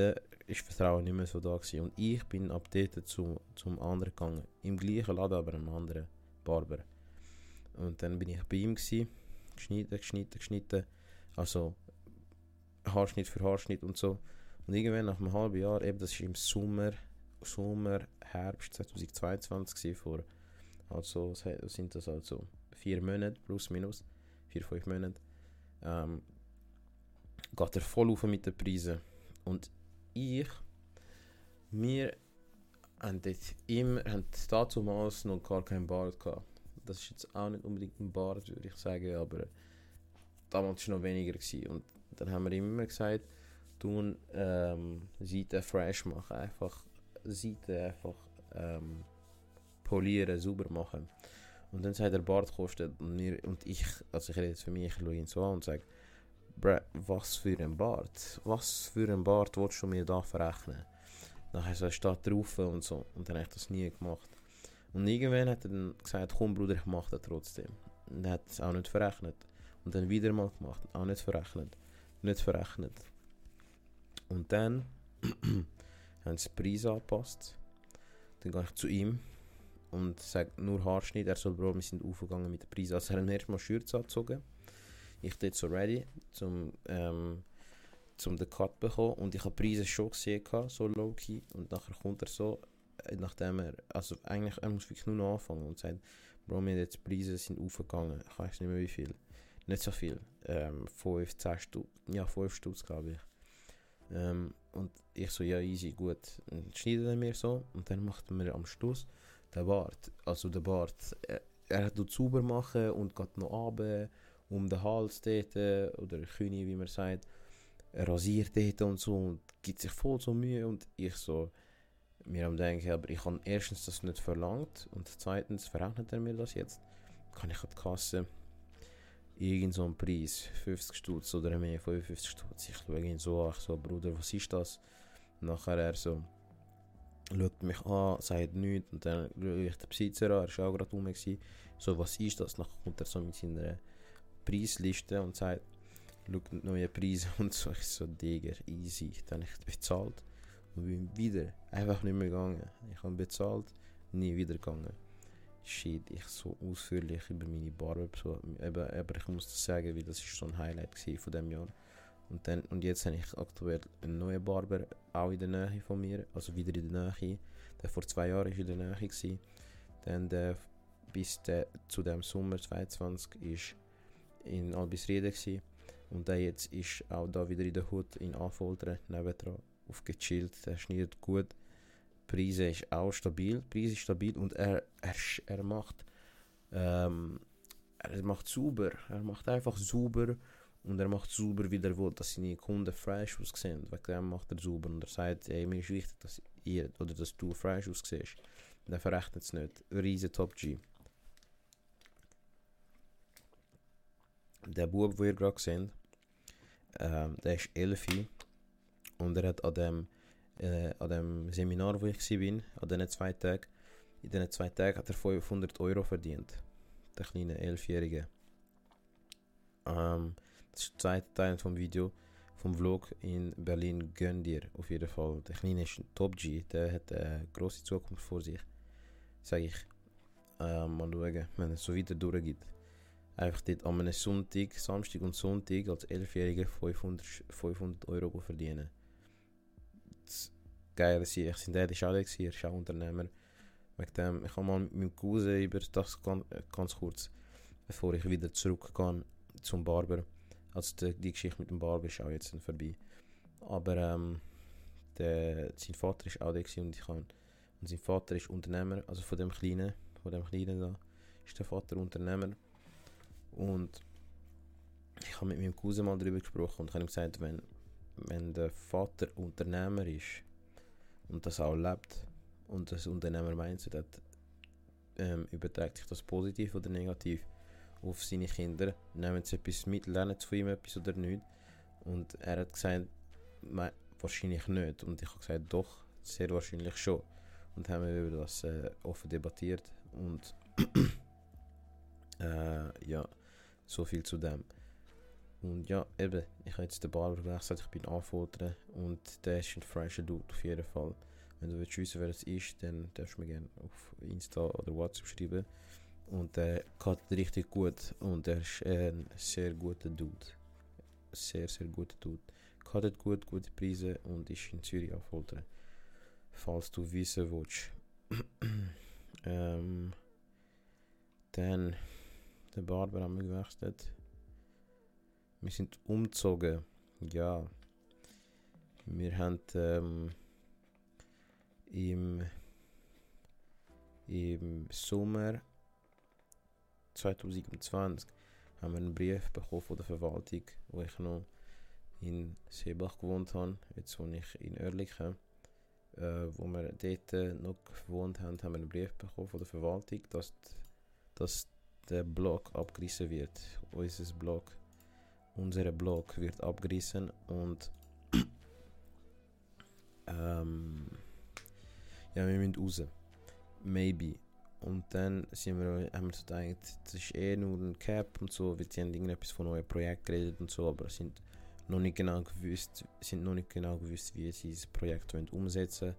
ist Vertrauen nicht mehr so da gewesen. Und ich bin ab dort zu, zum anderen gegangen. Im gleichen Laden, aber einem anderen Barber. Und dann bin ich bei ihm gewesen, geschnitten, geschnitten, geschnitten. Also Haarschnitt für Haarschnitt und so. Und irgendwann nach einem halben Jahr, eben das war im Sommer, Sommer, Herbst 2022 vor, also sind das also vier Monate plus minus, vier, fünf Monate, ähm, geht er voll auf mit den Preisen. Und ich, wir haben dort immer, haben damals noch gar keinen Bart gehabt. Das ist jetzt auch nicht unbedingt ein Bart, würde ich sagen, aber damals war es noch weniger. Gewesen. Und dann haben wir immer gesagt, tun, ähm, Seite fresh machen. Einfach Seite einfach ähm, polieren, sauber machen. Und dann sagt der Bart kostet und, mir, und ich, also ich rede jetzt für mich, ich schaue ihn so an und sage, was für ein Bart? Was für ein Bart willst du mir da verrechnen? Dann so, drauf und so. Und dann habe ich das nie gemacht. Und irgendwann hat er dann gesagt, komm Bruder, ich mache das trotzdem. Und er hat es auch nicht verrechnet. Und dann wieder mal gemacht, auch nicht verrechnet. Nicht verrechnet. Und dann haben sie den Preis angepasst. Dann gehe ich zu ihm und sage nur Haarschnitt. Er soll, Bro, wir sind aufgegangen mit dem Preis. Also er hat erstmal Schürze angezogen. Ich dort so ready, zum, ähm, zum den Cut bekommen. Und ich habe Preise schon gesehen, so low-key. Und nachher kommt er so, äh, nachdem er, also eigentlich, er muss wirklich nur noch anfangen und sagt, Bro, mir jetzt Preise sind aufgegangen. Ich weiß nicht mehr wie viel. Nicht so viel. Ähm, 5, 10 Stutz, ja 5 Stutz glaube ich. Ähm, und ich so, ja easy, gut. Dann schneidet er mir so und dann macht mir am Schluss der Bart, also der Bart, er, er hat sauber machen und geht noch runter, um den Hals dort, oder Kühne, wie man sagt, er rasiert dort und so und gibt sich voll so Mühe und ich so, mir am denken, aber ich habe erstens das nicht verlangt und zweitens verrechnet er mir das jetzt, kann ich an die Kasse irgend so einen Preis, 50 Stutz oder mehr, 55 Stutz, ich schaue ihn so an, ich so, Bruder, was ist das? Nachher er so, schaut mich an, sagt nichts und dann schaue ich den Besitzer an, er war auch gerade rum, so, was ist das? Dann kommt er so mit seiner Preisliste und sagt, schaut neue Preise und so, ich so, Digger, easy, dann habe ich bezahlt und bin wieder einfach nicht mehr gegangen. Ich habe bezahlt, nie wieder gegangen. Shit, ich so ausführlich über meine Barber aber, aber ich muss das sagen, weil das ist so ein Highlight von dem Jahr. Und, dann, und jetzt habe ich aktuell einen neuen Barber, auch in der Nähe von mir, also wieder in der Nähe. Der vor zwei Jahren war in der Nähe. Gewesen. Dann der, bis der, zu dem Sommer 2022 ist in Albisriede gewesen. Und der jetzt ist auch da wieder in der Hut in Anfoltern nebendran aufgechillt. Der schneidet gut. Preise ist auch stabil. Die Preis ist stabil und er, er, er macht ähm, er macht sauber. Er macht einfach sauber und er macht sauber, wie er will, dass seine Kunden fresh aussehen. Wegen dem macht er sauber. Und er sagt, ey, mir ist wichtig, dass ihr oder dass du fresh aussiehst. Er verrechnet es nicht. Riesen Top G. Der Bub, den ihr gerade seht, ähm, der ist 11 und er hat an dem, äh, an dem Seminar, wo ich war, an diesen zwei Tagen, in diesen zwei Tagen hat er 500 Euro verdient. Der kleine Elfjährige. Ähm, das ist der zweite Teil vom Video, vom Vlog in Berlin. Gönn dir auf jeden Fall. Der Kleine ist ein Top-G, der hat eine grosse Zukunft vor sich. Sag ich. Äh, mal schauen, wenn es so weiter durchgeht. Einfach dort an einem Sonntag, Samstag und Sonntag als Elfjähriger 500, 500 Euro verdienen. Das Geile ist, ich sind auch hier, ist auch Unternehmer. Wegen dem, ich habe mal mit meinem Cousin über das ganz, ganz kurz, bevor ich wieder zurückgehe zum Barber, also die, die Geschichte mit dem Barber ist auch jetzt vorbei. Aber ähm, der, sein Vater ist auch da und ich kann, und sein Vater ist Unternehmer, also von dem Kleinen, von dem Kleinen da, ist der Vater Unternehmer. Und ich habe mit meinem Cousin mal darüber gesprochen und habe ihm gesagt, wenn, wenn der Vater Unternehmer ist und das auch lebt und das Unternehmer-Mindset hat, ähm, überträgt sich das positiv oder negativ auf seine Kinder, nehmen sie etwas mit, lernen sie von ihm etwas oder nicht. Und er hat gesagt, wahrscheinlich nicht. Und ich habe gesagt, doch, sehr wahrscheinlich schon. Und haben wir über das äh, offen debattiert. Und äh, ja, so viel zu dem. Und ja, eben, ich habe jetzt den Barber gewechselt, ich bin Anfotografer und der ist ein fresher Dude auf jeden Fall. Wenn du willst wissen, wer es ist, dann darfst du mir gerne auf Insta oder WhatsApp schreiben. Und er kann richtig gut und er ist ein sehr guter Dude. Sehr, sehr guter Dude. Kann gut, gute Preise und ist in Zürich Folter. Falls du wissen willst. ähm, dann, der Barber haben wir gewechselt. Wir sind umgezogen. Ja. Wir haben ähm, im, im Sommer 2020 haben wir einen Brief bekommen von der Verwaltung, wo ich noch in Seebach gewohnt habe, jetzt wohne ich in Oerlikon. Äh, wo wir dort noch gewohnt haben, haben wir einen Brief bekommen von der Verwaltung, dass, dass der Block abgerissen wird. Unser Block, unser Block wird abgerissen und ähm, ja, wir müssen raus. Maybe. Und dann sind wir, haben wir so gedacht, das ist eh nur ein Cap und so, sie haben irgendetwas von neuen Projekten geredet und so, aber sind noch nicht genau gewusst, sind noch nicht genau gewusst, wie sie das Projekt umsetzen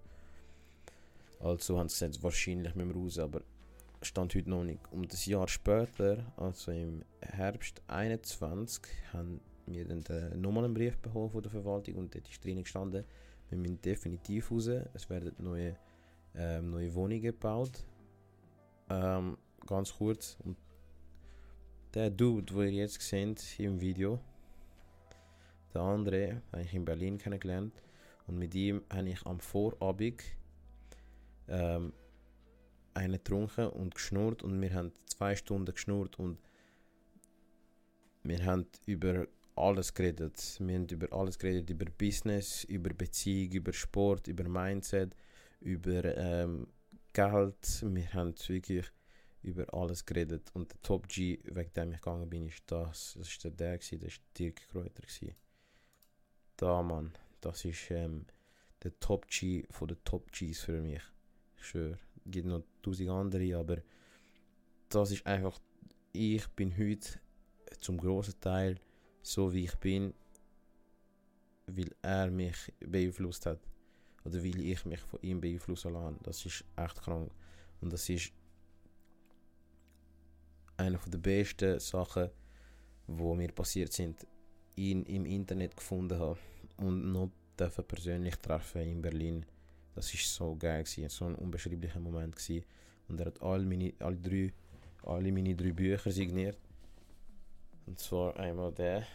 wollen. Also haben sie gesagt, wahrscheinlich müssen wir raus, aber stand heute noch nicht. Und ein Jahr später, also im Herbst 21, haben wir dann nochmal einen Brief bekommen von der Verwaltung und dort ist drin gestanden, wir müssen definitiv raus, es werden neue, ähm, neue Wohnungen gebaut. Ähm, ganz kurz. Und der Dude, den ihr jetzt seht im Video, der andere, habe ich in Berlin kennengelernt. Und mit ihm habe ich am Vorabend ähm, einen getrunken und geschnurrt und wir haben zwei Stunden geschnurrt und wir haben über alles geredet. Wir haben über alles geredet, über Business, über Beziehung, über Sport, über Mindset, über ähm, Geld. Wir haben wirklich über alles geredet. Und der Top G, wegen dem ich gegangen bin, ist das. Das ist der, der, gewesen, das war Dirk Kräuter. Da, Mann. Das ist ähm, der Top G von den Top Gs für mich. Ich schwöre. Es gibt noch tausend andere, aber das ist einfach. Ich bin heute zum großen Teil so wie ich bin, weil er mich beeinflusst hat. Oder weil ich mich von ihm beeinflussen lasse. Das ist echt krank. Und das ist eine der besten Sachen, die mir passiert sind, ihn im Internet gefunden habe und noch persönlich treffen in Berlin. Das ist so geil gewesen, so ein unbeschreiblicher Moment gewesen. Und er hat alle meine, alle drei, alle meine drei Bücher signiert. Und zwar einmal der.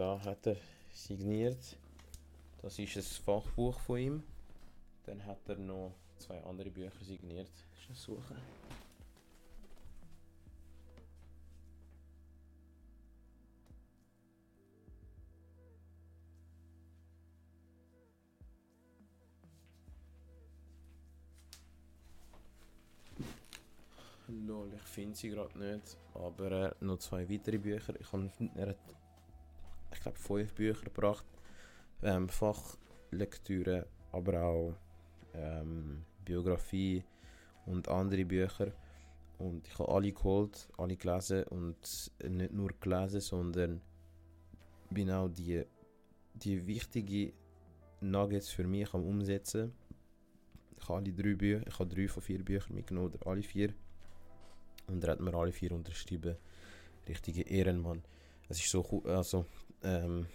Da hat er signiert. Das ist ein Fachbuch von ihm. Dann hat er noch zwei andere Bücher signiert. Suchen. Lol, ich finde sie gerade nicht. Aber er hat noch zwei weitere Bücher. Ich habe, ich glaube, fünf Bücher gebracht. Ähm, Fachlektüre, aber auch ähm, Biografie und andere Bücher. Und ich habe alle geholt, alle gelesen und nicht nur gelesen, sondern bin auch die, die wichtigen Nuggets für mich am umsetzen. Ich habe alle drei Bücher, ich habe drei von vier Büchern mitgenommen, oder alle vier. Und er hat mir alle vier unterschrieben. Richtige Ehrenmann. Es ist so also ähm,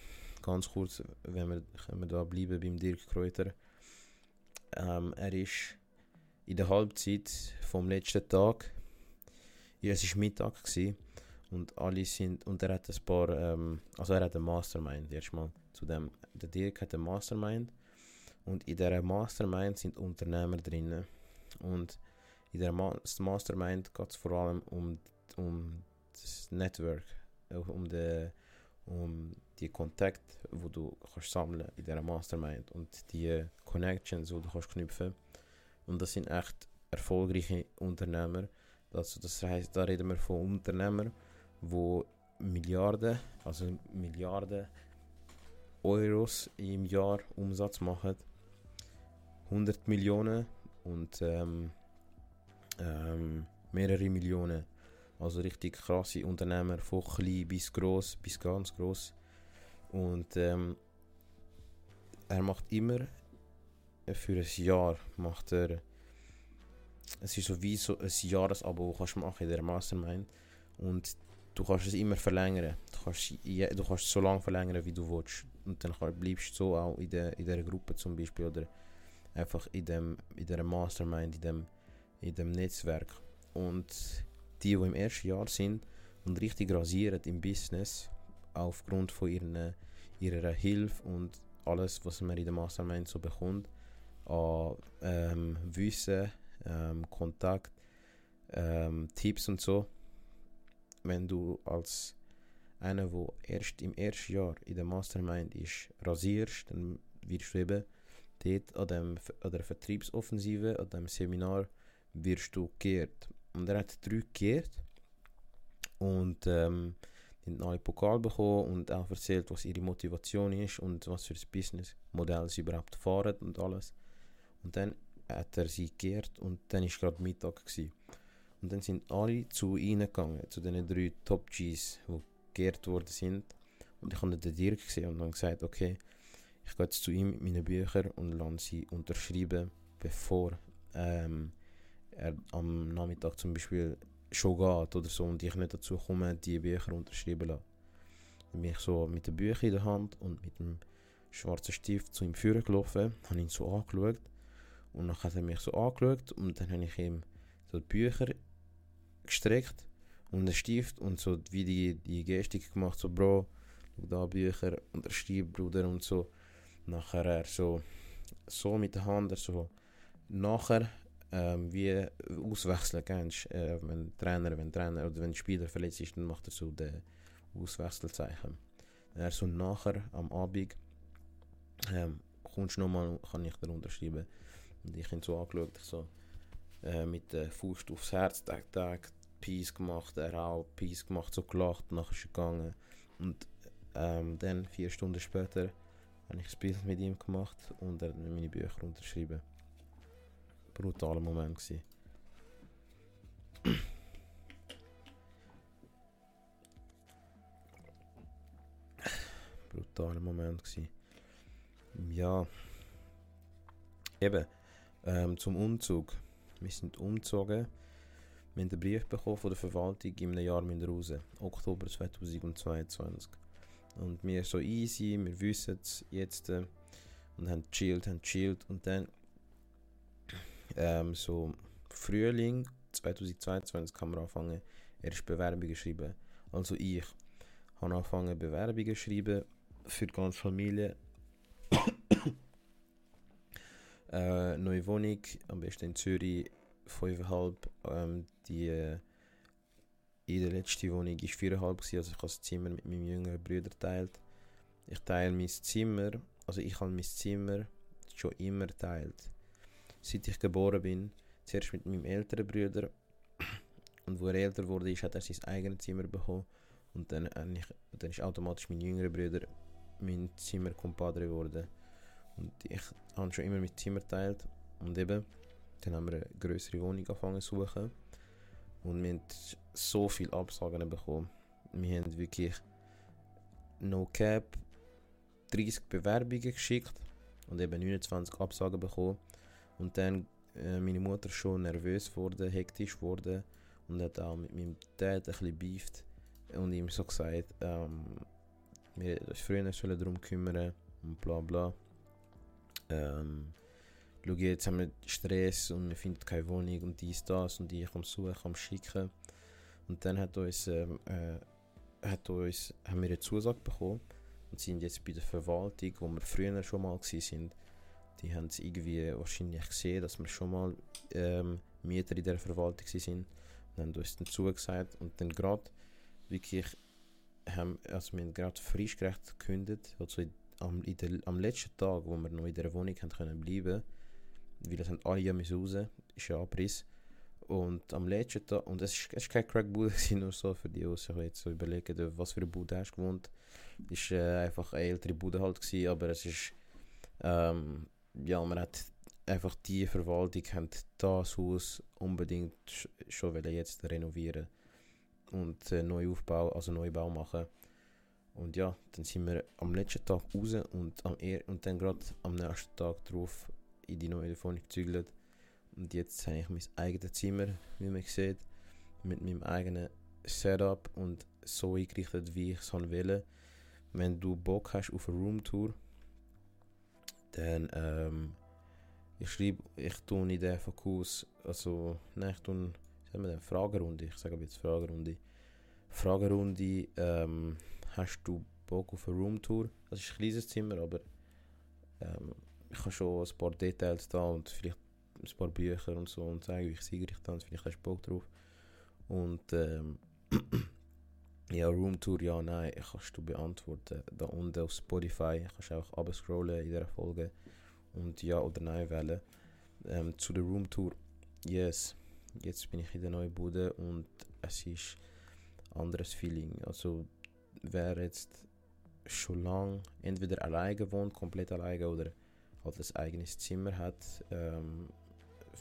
ganz kurz, wenn wir, wenn wir da bleiben beim Dirk Kräuter. Ähm, er ist in der Halbzeit vom letzten Tag, ja, es war Mittag gewesen, und alle sind, und er hat ein paar, ähm, also er hat ein Mastermind, erstmal zu dem, der Dirk hat ein Mastermind, und in dieser Mastermind sind Unternehmer drin. Und in der Mastermind geht es vor allem um, um das Network, äh, um, de, um die Kontakt, wo du kannst sammeln in dieser Mastermind und die Connections, die du kannst knüpfen. Und das sind echt erfolgreiche Unternehmer. Also das heißt, da reden wir von Unternehmern, wo Milliarden, also Milliarden Euros im Jahr Umsatz machen, 100 Millionen und ähm, ähm, mehrere Millionen. Also richtig krasse Unternehmer, von klein bis groß, bis ganz groß. Und ähm, er macht immer für ein Jahr macht er es ist so wie so ein Jahresabo kannst du machen in der Mastermind und du kannst es immer verlängern du kannst, du kannst so lange verlängern wie du willst und dann bleibst du so auch in der, in der Gruppe zum Beispiel oder einfach in dem in der Mastermind in dem in dem Netzwerk. Und die, die im ersten Jahr sind und richtig rasieren im Business, aufgrund von ihren, ihrer Hilfe und alles, was man in der Mastermind so bekommt, an ähm, Wissen, ähm, Kontakt, ähm, Tipps und so. Wenn du als einer, der erst im ersten Jahr in der Mastermind ist, rasierst, dann wirst du eben dort an, dem, an der Vertriebsoffensive, an dem Seminar wirst du geehrt. Und er hat drei geehrt. Und ähm, haben alle Pokal bekommen und auch erzählt, was ihre Motivation ist und was für ein Businessmodell sie überhaupt fahren und alles. Und dann hat er sie geehrt und dann war gerade Mittag. Gewesen. Und dann sind alle zu ihnen gegangen, zu den drei Top Gs, die geehrt worden sind. Und ich habe den Dirk gesehen und dann gesagt, okay, ich gehe jetzt zu ihm mit meinen Büchern und lasse sie unterschreiben, bevor ähm, er am Nachmittag zum Beispiel schon geht oder so und ich nicht dazu komme, die Bücher unterschreiben lassen. Dann bin ich so mit den Büchern in der Hand und mit dem schwarzen Stift zu ihm führen gelaufen, habe ihn so angeschaut und dann hat er mich so angeschaut und dann habe ich ihm so die Bücher gestreckt und den Stift und so wie die, die Gestik gemacht, so Bro, da Bücher unterschreiben, Bruder und so. Nachher er so, so mit der Hand, so nachher ähm, wie auswechseln kennst, äh, wenn Trainer, wenn Trainer oder wenn Spieler verletzt ist, dann macht er so den Auswechselzeichen. Er so nachher am Abend ähm, kommst du nochmal, kann ich dir unterschreiben. Und ich habe so angeschaut, so äh, mit der Fuß aufs Herz, Tag, Tag, Peace gemacht, er auch Peace gemacht, so gelacht, nachher ist er gegangen. Und ähm, dann, vier Stunden später, habe ich ein Bild mit ihm gemacht und er hat meine Bücher unterschrieben. Brutaler Moment gewesen. Brutaler Moment gewesen. Ja. Eben, ähm, zum Umzug. Wir sind umgezogen. Wir haben einen Brief bekommen von der Verwaltung in einem Jahr mit raus. Oktober 2022. Und wir so easy, wir wissen es jetzt. Äh, und haben chillt, haben chillt. Und dann ähm, so Frühling 2022 kann man anfangen, erst Bewerbungen schreiben. Also ich habe angefangen Bewerbungen schreiben für die ganze Familie. äh, neue Wohnung, am besten in Zürich, 5,5. Ähm, die äh, in der letzten Wohnung war 4,5, also ich habe das Zimmer mit meinem jüngeren Bruder geteilt. Ich teile mein Zimmer, also ich habe mein Zimmer schon immer geteilt seit ich geboren bin. Zuerst mit meinem älteren Bruder. Und wo er älter wurde, ist, hat er sein eigenes Zimmer bekommen. Und dann, ich, dann ist automatisch mein jüngerer Bruder mein Zimmerkompadre geworden. Und ich habe schon immer mit Zimmer geteilt. Und eben, dann haben wir eine größere Wohnung angefangen zu suchen. Und wir haben so viele Absagen bekommen. Wir haben wirklich no cap 30 Bewerbungen geschickt und eben 29 Absagen bekommen. Und dann äh, meine Mutter schon nervös wurde, hektisch wurde und hat auch mit meinem Dad ein bisschen und ihm so gesagt, ähm, wir früher sollen darum kümmern und bla bla. Ähm, schau jetzt haben wir Stress und wir finden keine Wohnung und dies, das und ich am Suchen, am Schicken. Und dann hat uns, ähm, äh, hat uns, haben wir eine Zusage bekommen und sind jetzt bei der Verwaltung, wo wir früher schon mal waren, die haben es irgendwie wahrscheinlich gesehen, dass wir schon mal ähm, Mieter in der Verwaltung sind und haben uns dann zugesagt und dann gerade wirklich haben, also wir gerade frisch gekündigt, also am, der, am letzten Tag, wo wir noch in der Wohnung haben können bleiben, weil es haben alle ja müssen raus, ist ja Abriss und am letzten Tag, und es ist, es ist kein Crackbude, nur so für die, die sich jetzt so überlegen, was für eine Bude hast du gewohnt, ist äh, einfach eine ältere Bude halt gewesen, aber es ist ähm, ja, man hat einfach die Verwaltung haben das Haus unbedingt schon jetzt renovieren und äh, Neuaufbau, also Neubau machen. Und ja, dann sind wir am letzten Tag raus und, am er und dann gerade am nächsten Tag drauf in die neue Wohnung gezügelt. Und jetzt habe ich mein eigenes Zimmer, wie man sieht, mit meinem eigenen Setup und so eingerichtet, wie ich es will. Wenn du Bock hast auf eine Roomtour, dann, ähm, ich schreibe, ich tue in den Fokus, also, nein, ich tue, sagen wir denn, Fragerunde, ich sage jetzt Fragerunde. Fragerunde, ähm, hast du Bock auf eine Roomtour? Das ist ein kleines Zimmer, aber ähm, ich habe schon ein paar Details da und vielleicht ein paar Bücher und so und sagen, wie ich sie gerichtet habe, vielleicht hast du Bock drauf. Und ähm, ja, Roomtour, ja, nein, kannst du beantworten. Da unten auf Spotify kannst du auch abscrollen in dieser Folge und ja oder nein wählen. Ähm, zu der Roomtour, yes, jetzt bin ich in der neuen Bude und es ist ein anderes Feeling. Also wer jetzt schon lange entweder alleine wohnt, komplett alleine oder halt ein eigenes Zimmer hat, ähm,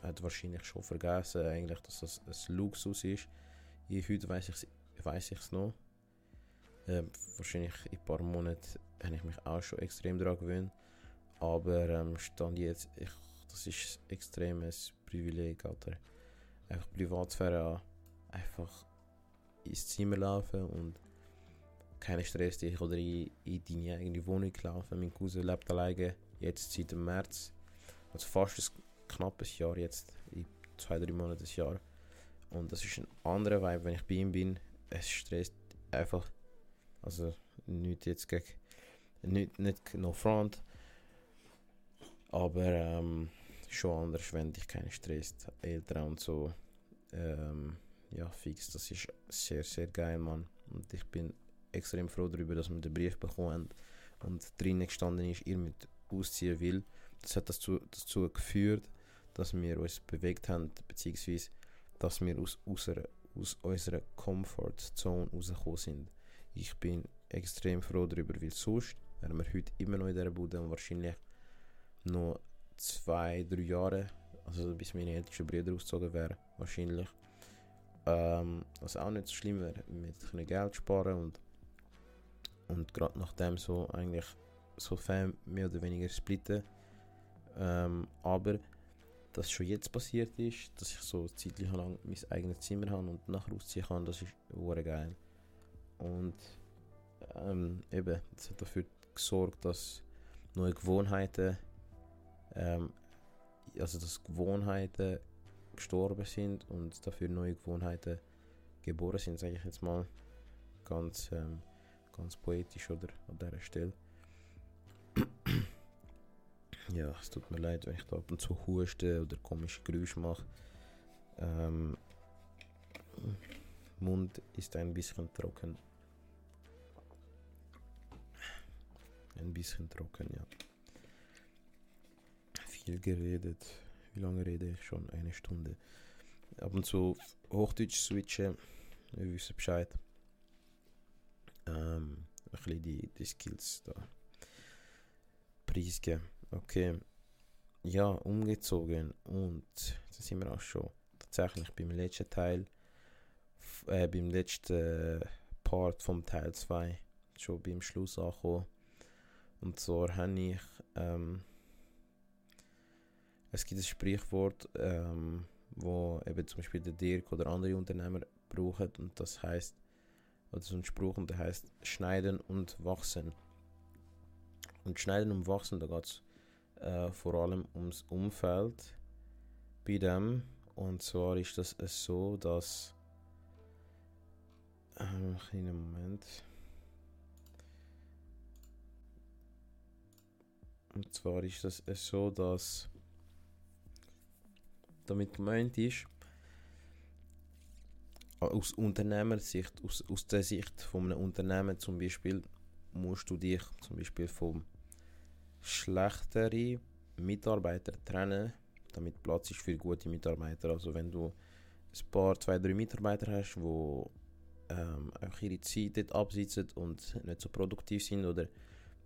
hat wahrscheinlich schon vergessen, eigentlich, dass das ein Luxus ist. Ich, heute weiß ich weiß es noch. Ähm, wahrscheinlich in ein paar Monaten habe ich mich auch schon extrem daran gewöhnt. Aber ähm, stand jetzt, ich, das ist ein extremes Privileg, Alter. Einfach Privatsphäre einfach ins Zimmer laufen und keine Stress dich oder in, in deine eigene Wohnung laufen. Mein Cousin lebt alleine jetzt seit dem März. Also fast ein knappes Jahr jetzt, in zwei, drei Monaten ein Jahr. Und das ist ein anderer Vibe, wenn ich bei ihm bin. Es stresst einfach. Also nicht jetzt gegen. Nicht, nicht no front. Aber ähm, schon anders, wenn dich keinen Stress, Eltern und so. Ähm, ja, fix. Das ist sehr, sehr geil, Mann. Und ich bin extrem froh darüber, dass wir den Brief bekommen und drinnen gestanden ist, ihr mit ausziehen will. Das hat dazu, dazu geführt, dass wir uns bewegt haben, beziehungsweise dass wir aus, unserer, aus unserer Comfortzone rausgekommen sind. Ich bin extrem froh darüber, weil sonst wären wir heute immer noch in dieser Bude und wahrscheinlich noch zwei, drei Jahre, also bis meine ältesten Brüder ausgezogen wären, wahrscheinlich. Ähm, was auch nicht so schlimm wäre, mit Geld sparen und und gerade nachdem so eigentlich so Fan mehr oder weniger splitten. Ähm, aber dass schon jetzt passiert ist, dass ich so zeitlich lang mein eigenes Zimmer habe und nachher ausziehen kann, das ist geil. Und ähm, eben, das hat dafür gesorgt, dass neue Gewohnheiten, ähm, also dass Gewohnheiten gestorben sind und dafür neue Gewohnheiten geboren sind, sage ich jetzt mal ganz ähm, ganz poetisch oder an dieser Stelle. Ja, es tut mir leid, wenn ich da ab und zu huste oder komische Geräusche mache. Ähm, Mund ist ein bisschen trocken. Ein bisschen trocken, ja. Viel geredet. Wie lange rede ich schon? Eine Stunde. Ab und zu Hochdeutsch switchen. Wir wissen Bescheid ähm, ein bisschen die, die Skills da preisgeben. Okay, ja, umgezogen und da sind wir auch schon tatsächlich beim letzten Teil, äh, beim letzten Part vom Teil 2 schon beim Schluss angekommen. Und zwar habe ich, ähm, es gibt ein Sprichwort, ähm, wo eben zum Beispiel der Dirk oder andere Unternehmer brauchen und das heißt oder so ein Spruch und der heißt Schneiden und Wachsen. Und Schneiden und Wachsen, da geht es äh, vor allem ums Umfeld bei dem. Und zwar ist das so, dass. Ähm, einen Moment. Und zwar ist das so, dass damit gemeint ist, aus Unternehmersicht, aus, aus der Sicht von einem Unternehmen zum Beispiel, musst du dich zum Beispiel vom schlechteren Mitarbeiter trennen, damit Platz ist für gute Mitarbeiter. Also wenn du ein paar, zwei, drei Mitarbeiter hast, die ähm, ihre Zeit dort absitzen und nicht so produktiv sind oder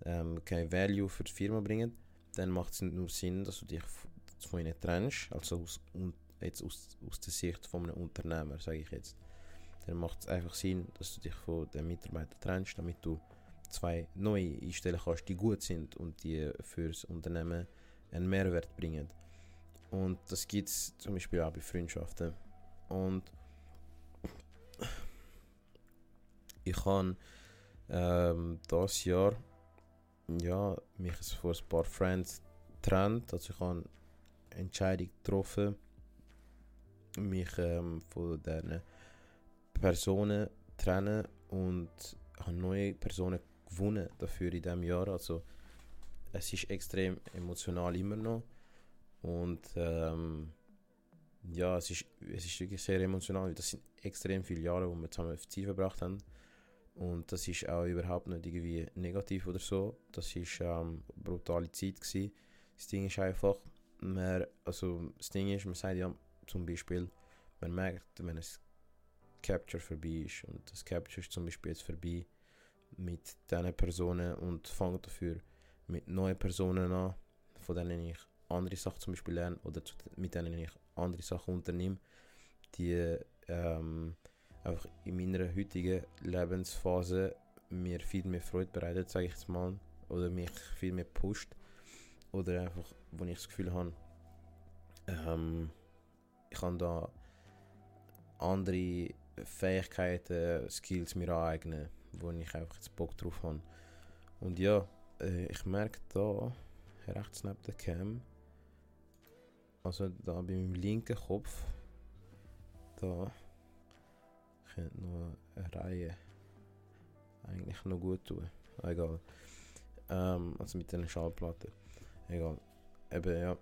ähm, kein Value für die Firma bringen, dann macht es nur Sinn, dass du dich von ihnen trennst, also aus, jetzt aus, aus der Sicht von einem Unternehmer, sage ich jetzt dann macht es einfach Sinn, dass du dich von den Mitarbeitern trennst, damit du zwei neue einstellen kannst, die gut sind und die fürs Unternehmen einen Mehrwert bringen. Und das gibt es zum Beispiel auch bei Freundschaften. Und ich habe ähm, das Jahr ja, mich von ein paar Friends getrennt. Also ich habe eine Entscheidung getroffen, mich ähm, von diesen Personen trennen und habe neue Personen gewonnen dafür in diesem Jahr. Also es ist extrem emotional immer noch und ähm, ja, es ist, es ist wirklich sehr emotional. Das sind extrem viele Jahre, die wir zusammen auf Ziel verbracht haben. Und das ist auch überhaupt nicht irgendwie negativ oder so. Das ist ähm, eine brutale Zeit gewesen. Das Ding ist einfach, man, also das Ding ist, man sagt ja zum Beispiel, man merkt, wenn es Capture vorbei ist und das Capture ist zum Beispiel jetzt vorbei, mit diesen Personen und fange dafür mit neuen Personen an, von denen ich andere Sachen zum Beispiel lerne oder mit denen ich andere Sachen unternehme, die ähm, einfach in meiner heutigen Lebensphase mir viel mehr Freude bereitet, sage ich jetzt mal, oder mich viel mehr pusht oder einfach, wo ich das Gefühl habe, ähm, ich kann da andere Fähigkeiten, Skills mir aneignen, wo ich einfach jetzt Bock drauf habe. Und ja, äh, ich merke da, rechts neben der Cam, also da bei meinem linken Kopf, da könnte noch eine Reihe eigentlich noch gut tun. Egal. Ähm, also mit den Schallplatten. Egal. Eben, ja.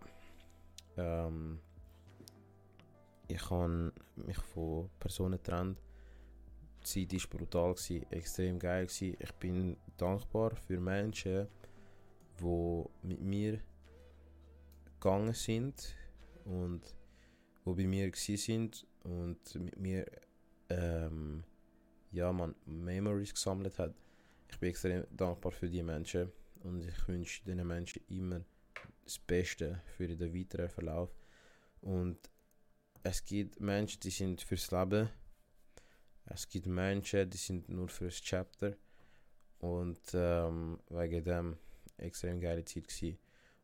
Ähm, ich habe mich von Personen getrennt. Zeit war brutal, gewesen, extrem geil. Gewesen. Ich bin dankbar für Menschen, die mit mir gegangen sind und die bei mir sind und mit mir ähm, ja, man Memories gesammelt hat. Ich bin extrem dankbar für die Menschen und ich wünsche diesen Menschen immer das Beste für den weiteren Verlauf. Und es gibt Menschen, die sind fürs Leben. Es gibt Menschen, die sind nur fürs Chapter. Und ähm, wegen dem extrem geile Zeit gewesen.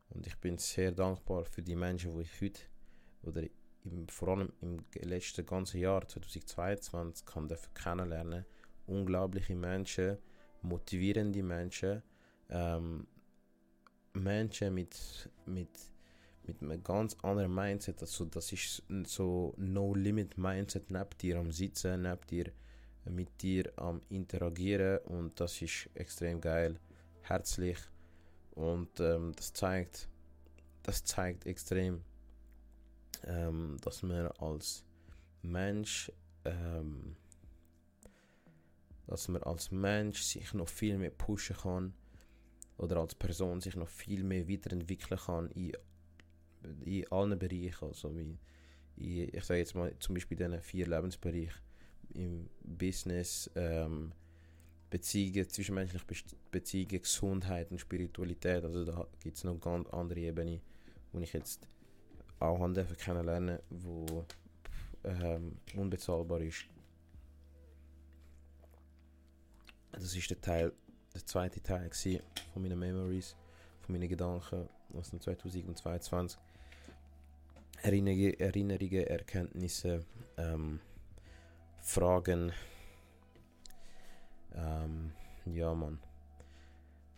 Und ich bin sehr dankbar für die Menschen, die ich heute oder im, vor allem im letzten ganzen Jahr 2022 kann kennenlernen. Unglaubliche Menschen, motivierende Menschen, ähm, Menschen mit, mit, mit einem ganz anderen Mindset. Also das ist so No-Limit-Mindset neben dir am Sitzen, neben dir mit dir am Interagieren und das ist extrem geil, herzlich und ähm, das zeigt, das zeigt extrem, ähm, dass man als Mensch, ähm, dass man als Mensch sich noch viel mehr pushen kann oder als Person sich noch viel mehr weiterentwickeln kann in, in allen Bereichen. Also wie in, ich sage jetzt mal zum Beispiel in diesen vier Lebensbereichen im Business, ähm, Beziehungen, zwischenmenschliche Beziehungen, Gesundheit und Spiritualität. Also da gibt es noch ganz andere Ebenen, wo ich jetzt auch haben kennenlernen, wo ähm, unbezahlbar ist. Das ist der Teil, der zweite Teil von meinen Memories, von meinen Gedanken aus dem 2022. Erinnerungen, Erkenntnisse, ähm, Fragen. Ähm, ja, Mann.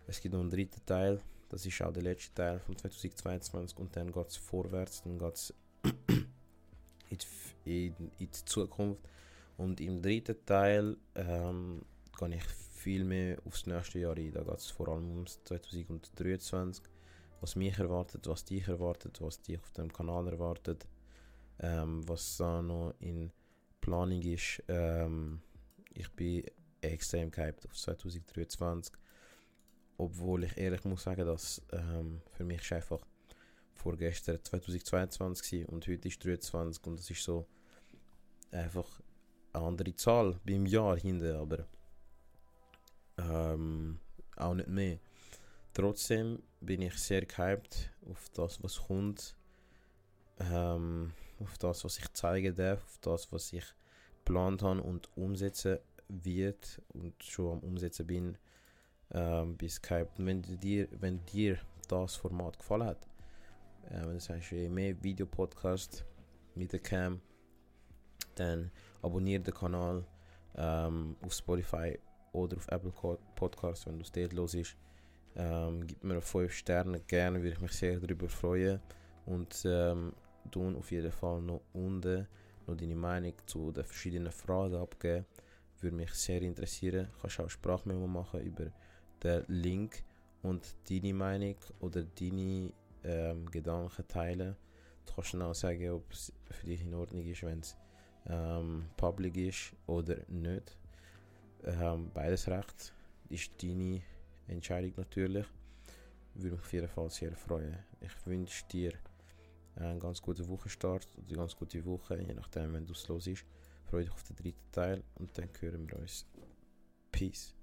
Es gibt noch einen dritten Teil das ist auch der letzte Teil von 2022 und dann geht es vorwärts, dann geht es in, in, in, die Zukunft. Und im dritten Teil ähm, gehe ich viel mehr aufs nächste Jahr ein. Da geht es vor allem um 2023, was mich erwartet, was dich erwartet, was dich auf dem Kanal erwartet, ähm, was da noch in Planung ist. Ähm, ich bin extrem gehypt auf 2023 obwohl ich ehrlich muss sagen, dass ähm, für mich ist einfach vorgestern 2022 und heute ist 23 und das ist so einfach eine andere Zahl beim Jahr hinten, aber ähm, auch nicht mehr. Trotzdem bin ich sehr gehypt auf das, was kommt, ähm, auf das, was ich zeigen darf, auf das, was ich geplant habe und umsetzen wird und schon am Umsetzen bin ähm, bei. Und wenn dir, wenn dir das Format gefallen hat, äh, wenn du sagst, mehr Videopodcast mit der Cam, dann abonniere den Kanal ähm, auf Spotify oder auf Apple Podcasts, wenn du es dort los ist. Ähm, gib mir 5 Sterne gerne, würde ich mich sehr darüber freuen. Und ähm, tun auf jeden Fall noch unten noch deine Meinung zu den verschiedenen Fragen abgeben. Würde mich sehr interessieren. Du kannst auch Sprachmemo machen über den Link und deine Meinung oder deine ähm, Gedanken teilen. Du kannst dann auch sagen, ob es für dich in Ordnung ist, wenn es ähm, public ist oder nicht. Ähm, beides recht ist deine Entscheidung natürlich. Würde mich auf jeden Fall sehr freuen. Ich wünsche dir einen ganz guten Wochenstart oder eine ganz gute Woche, je nachdem, wenn du es los ist. Freue dich auf den dritten Teil und dann hören wir uns. Peace.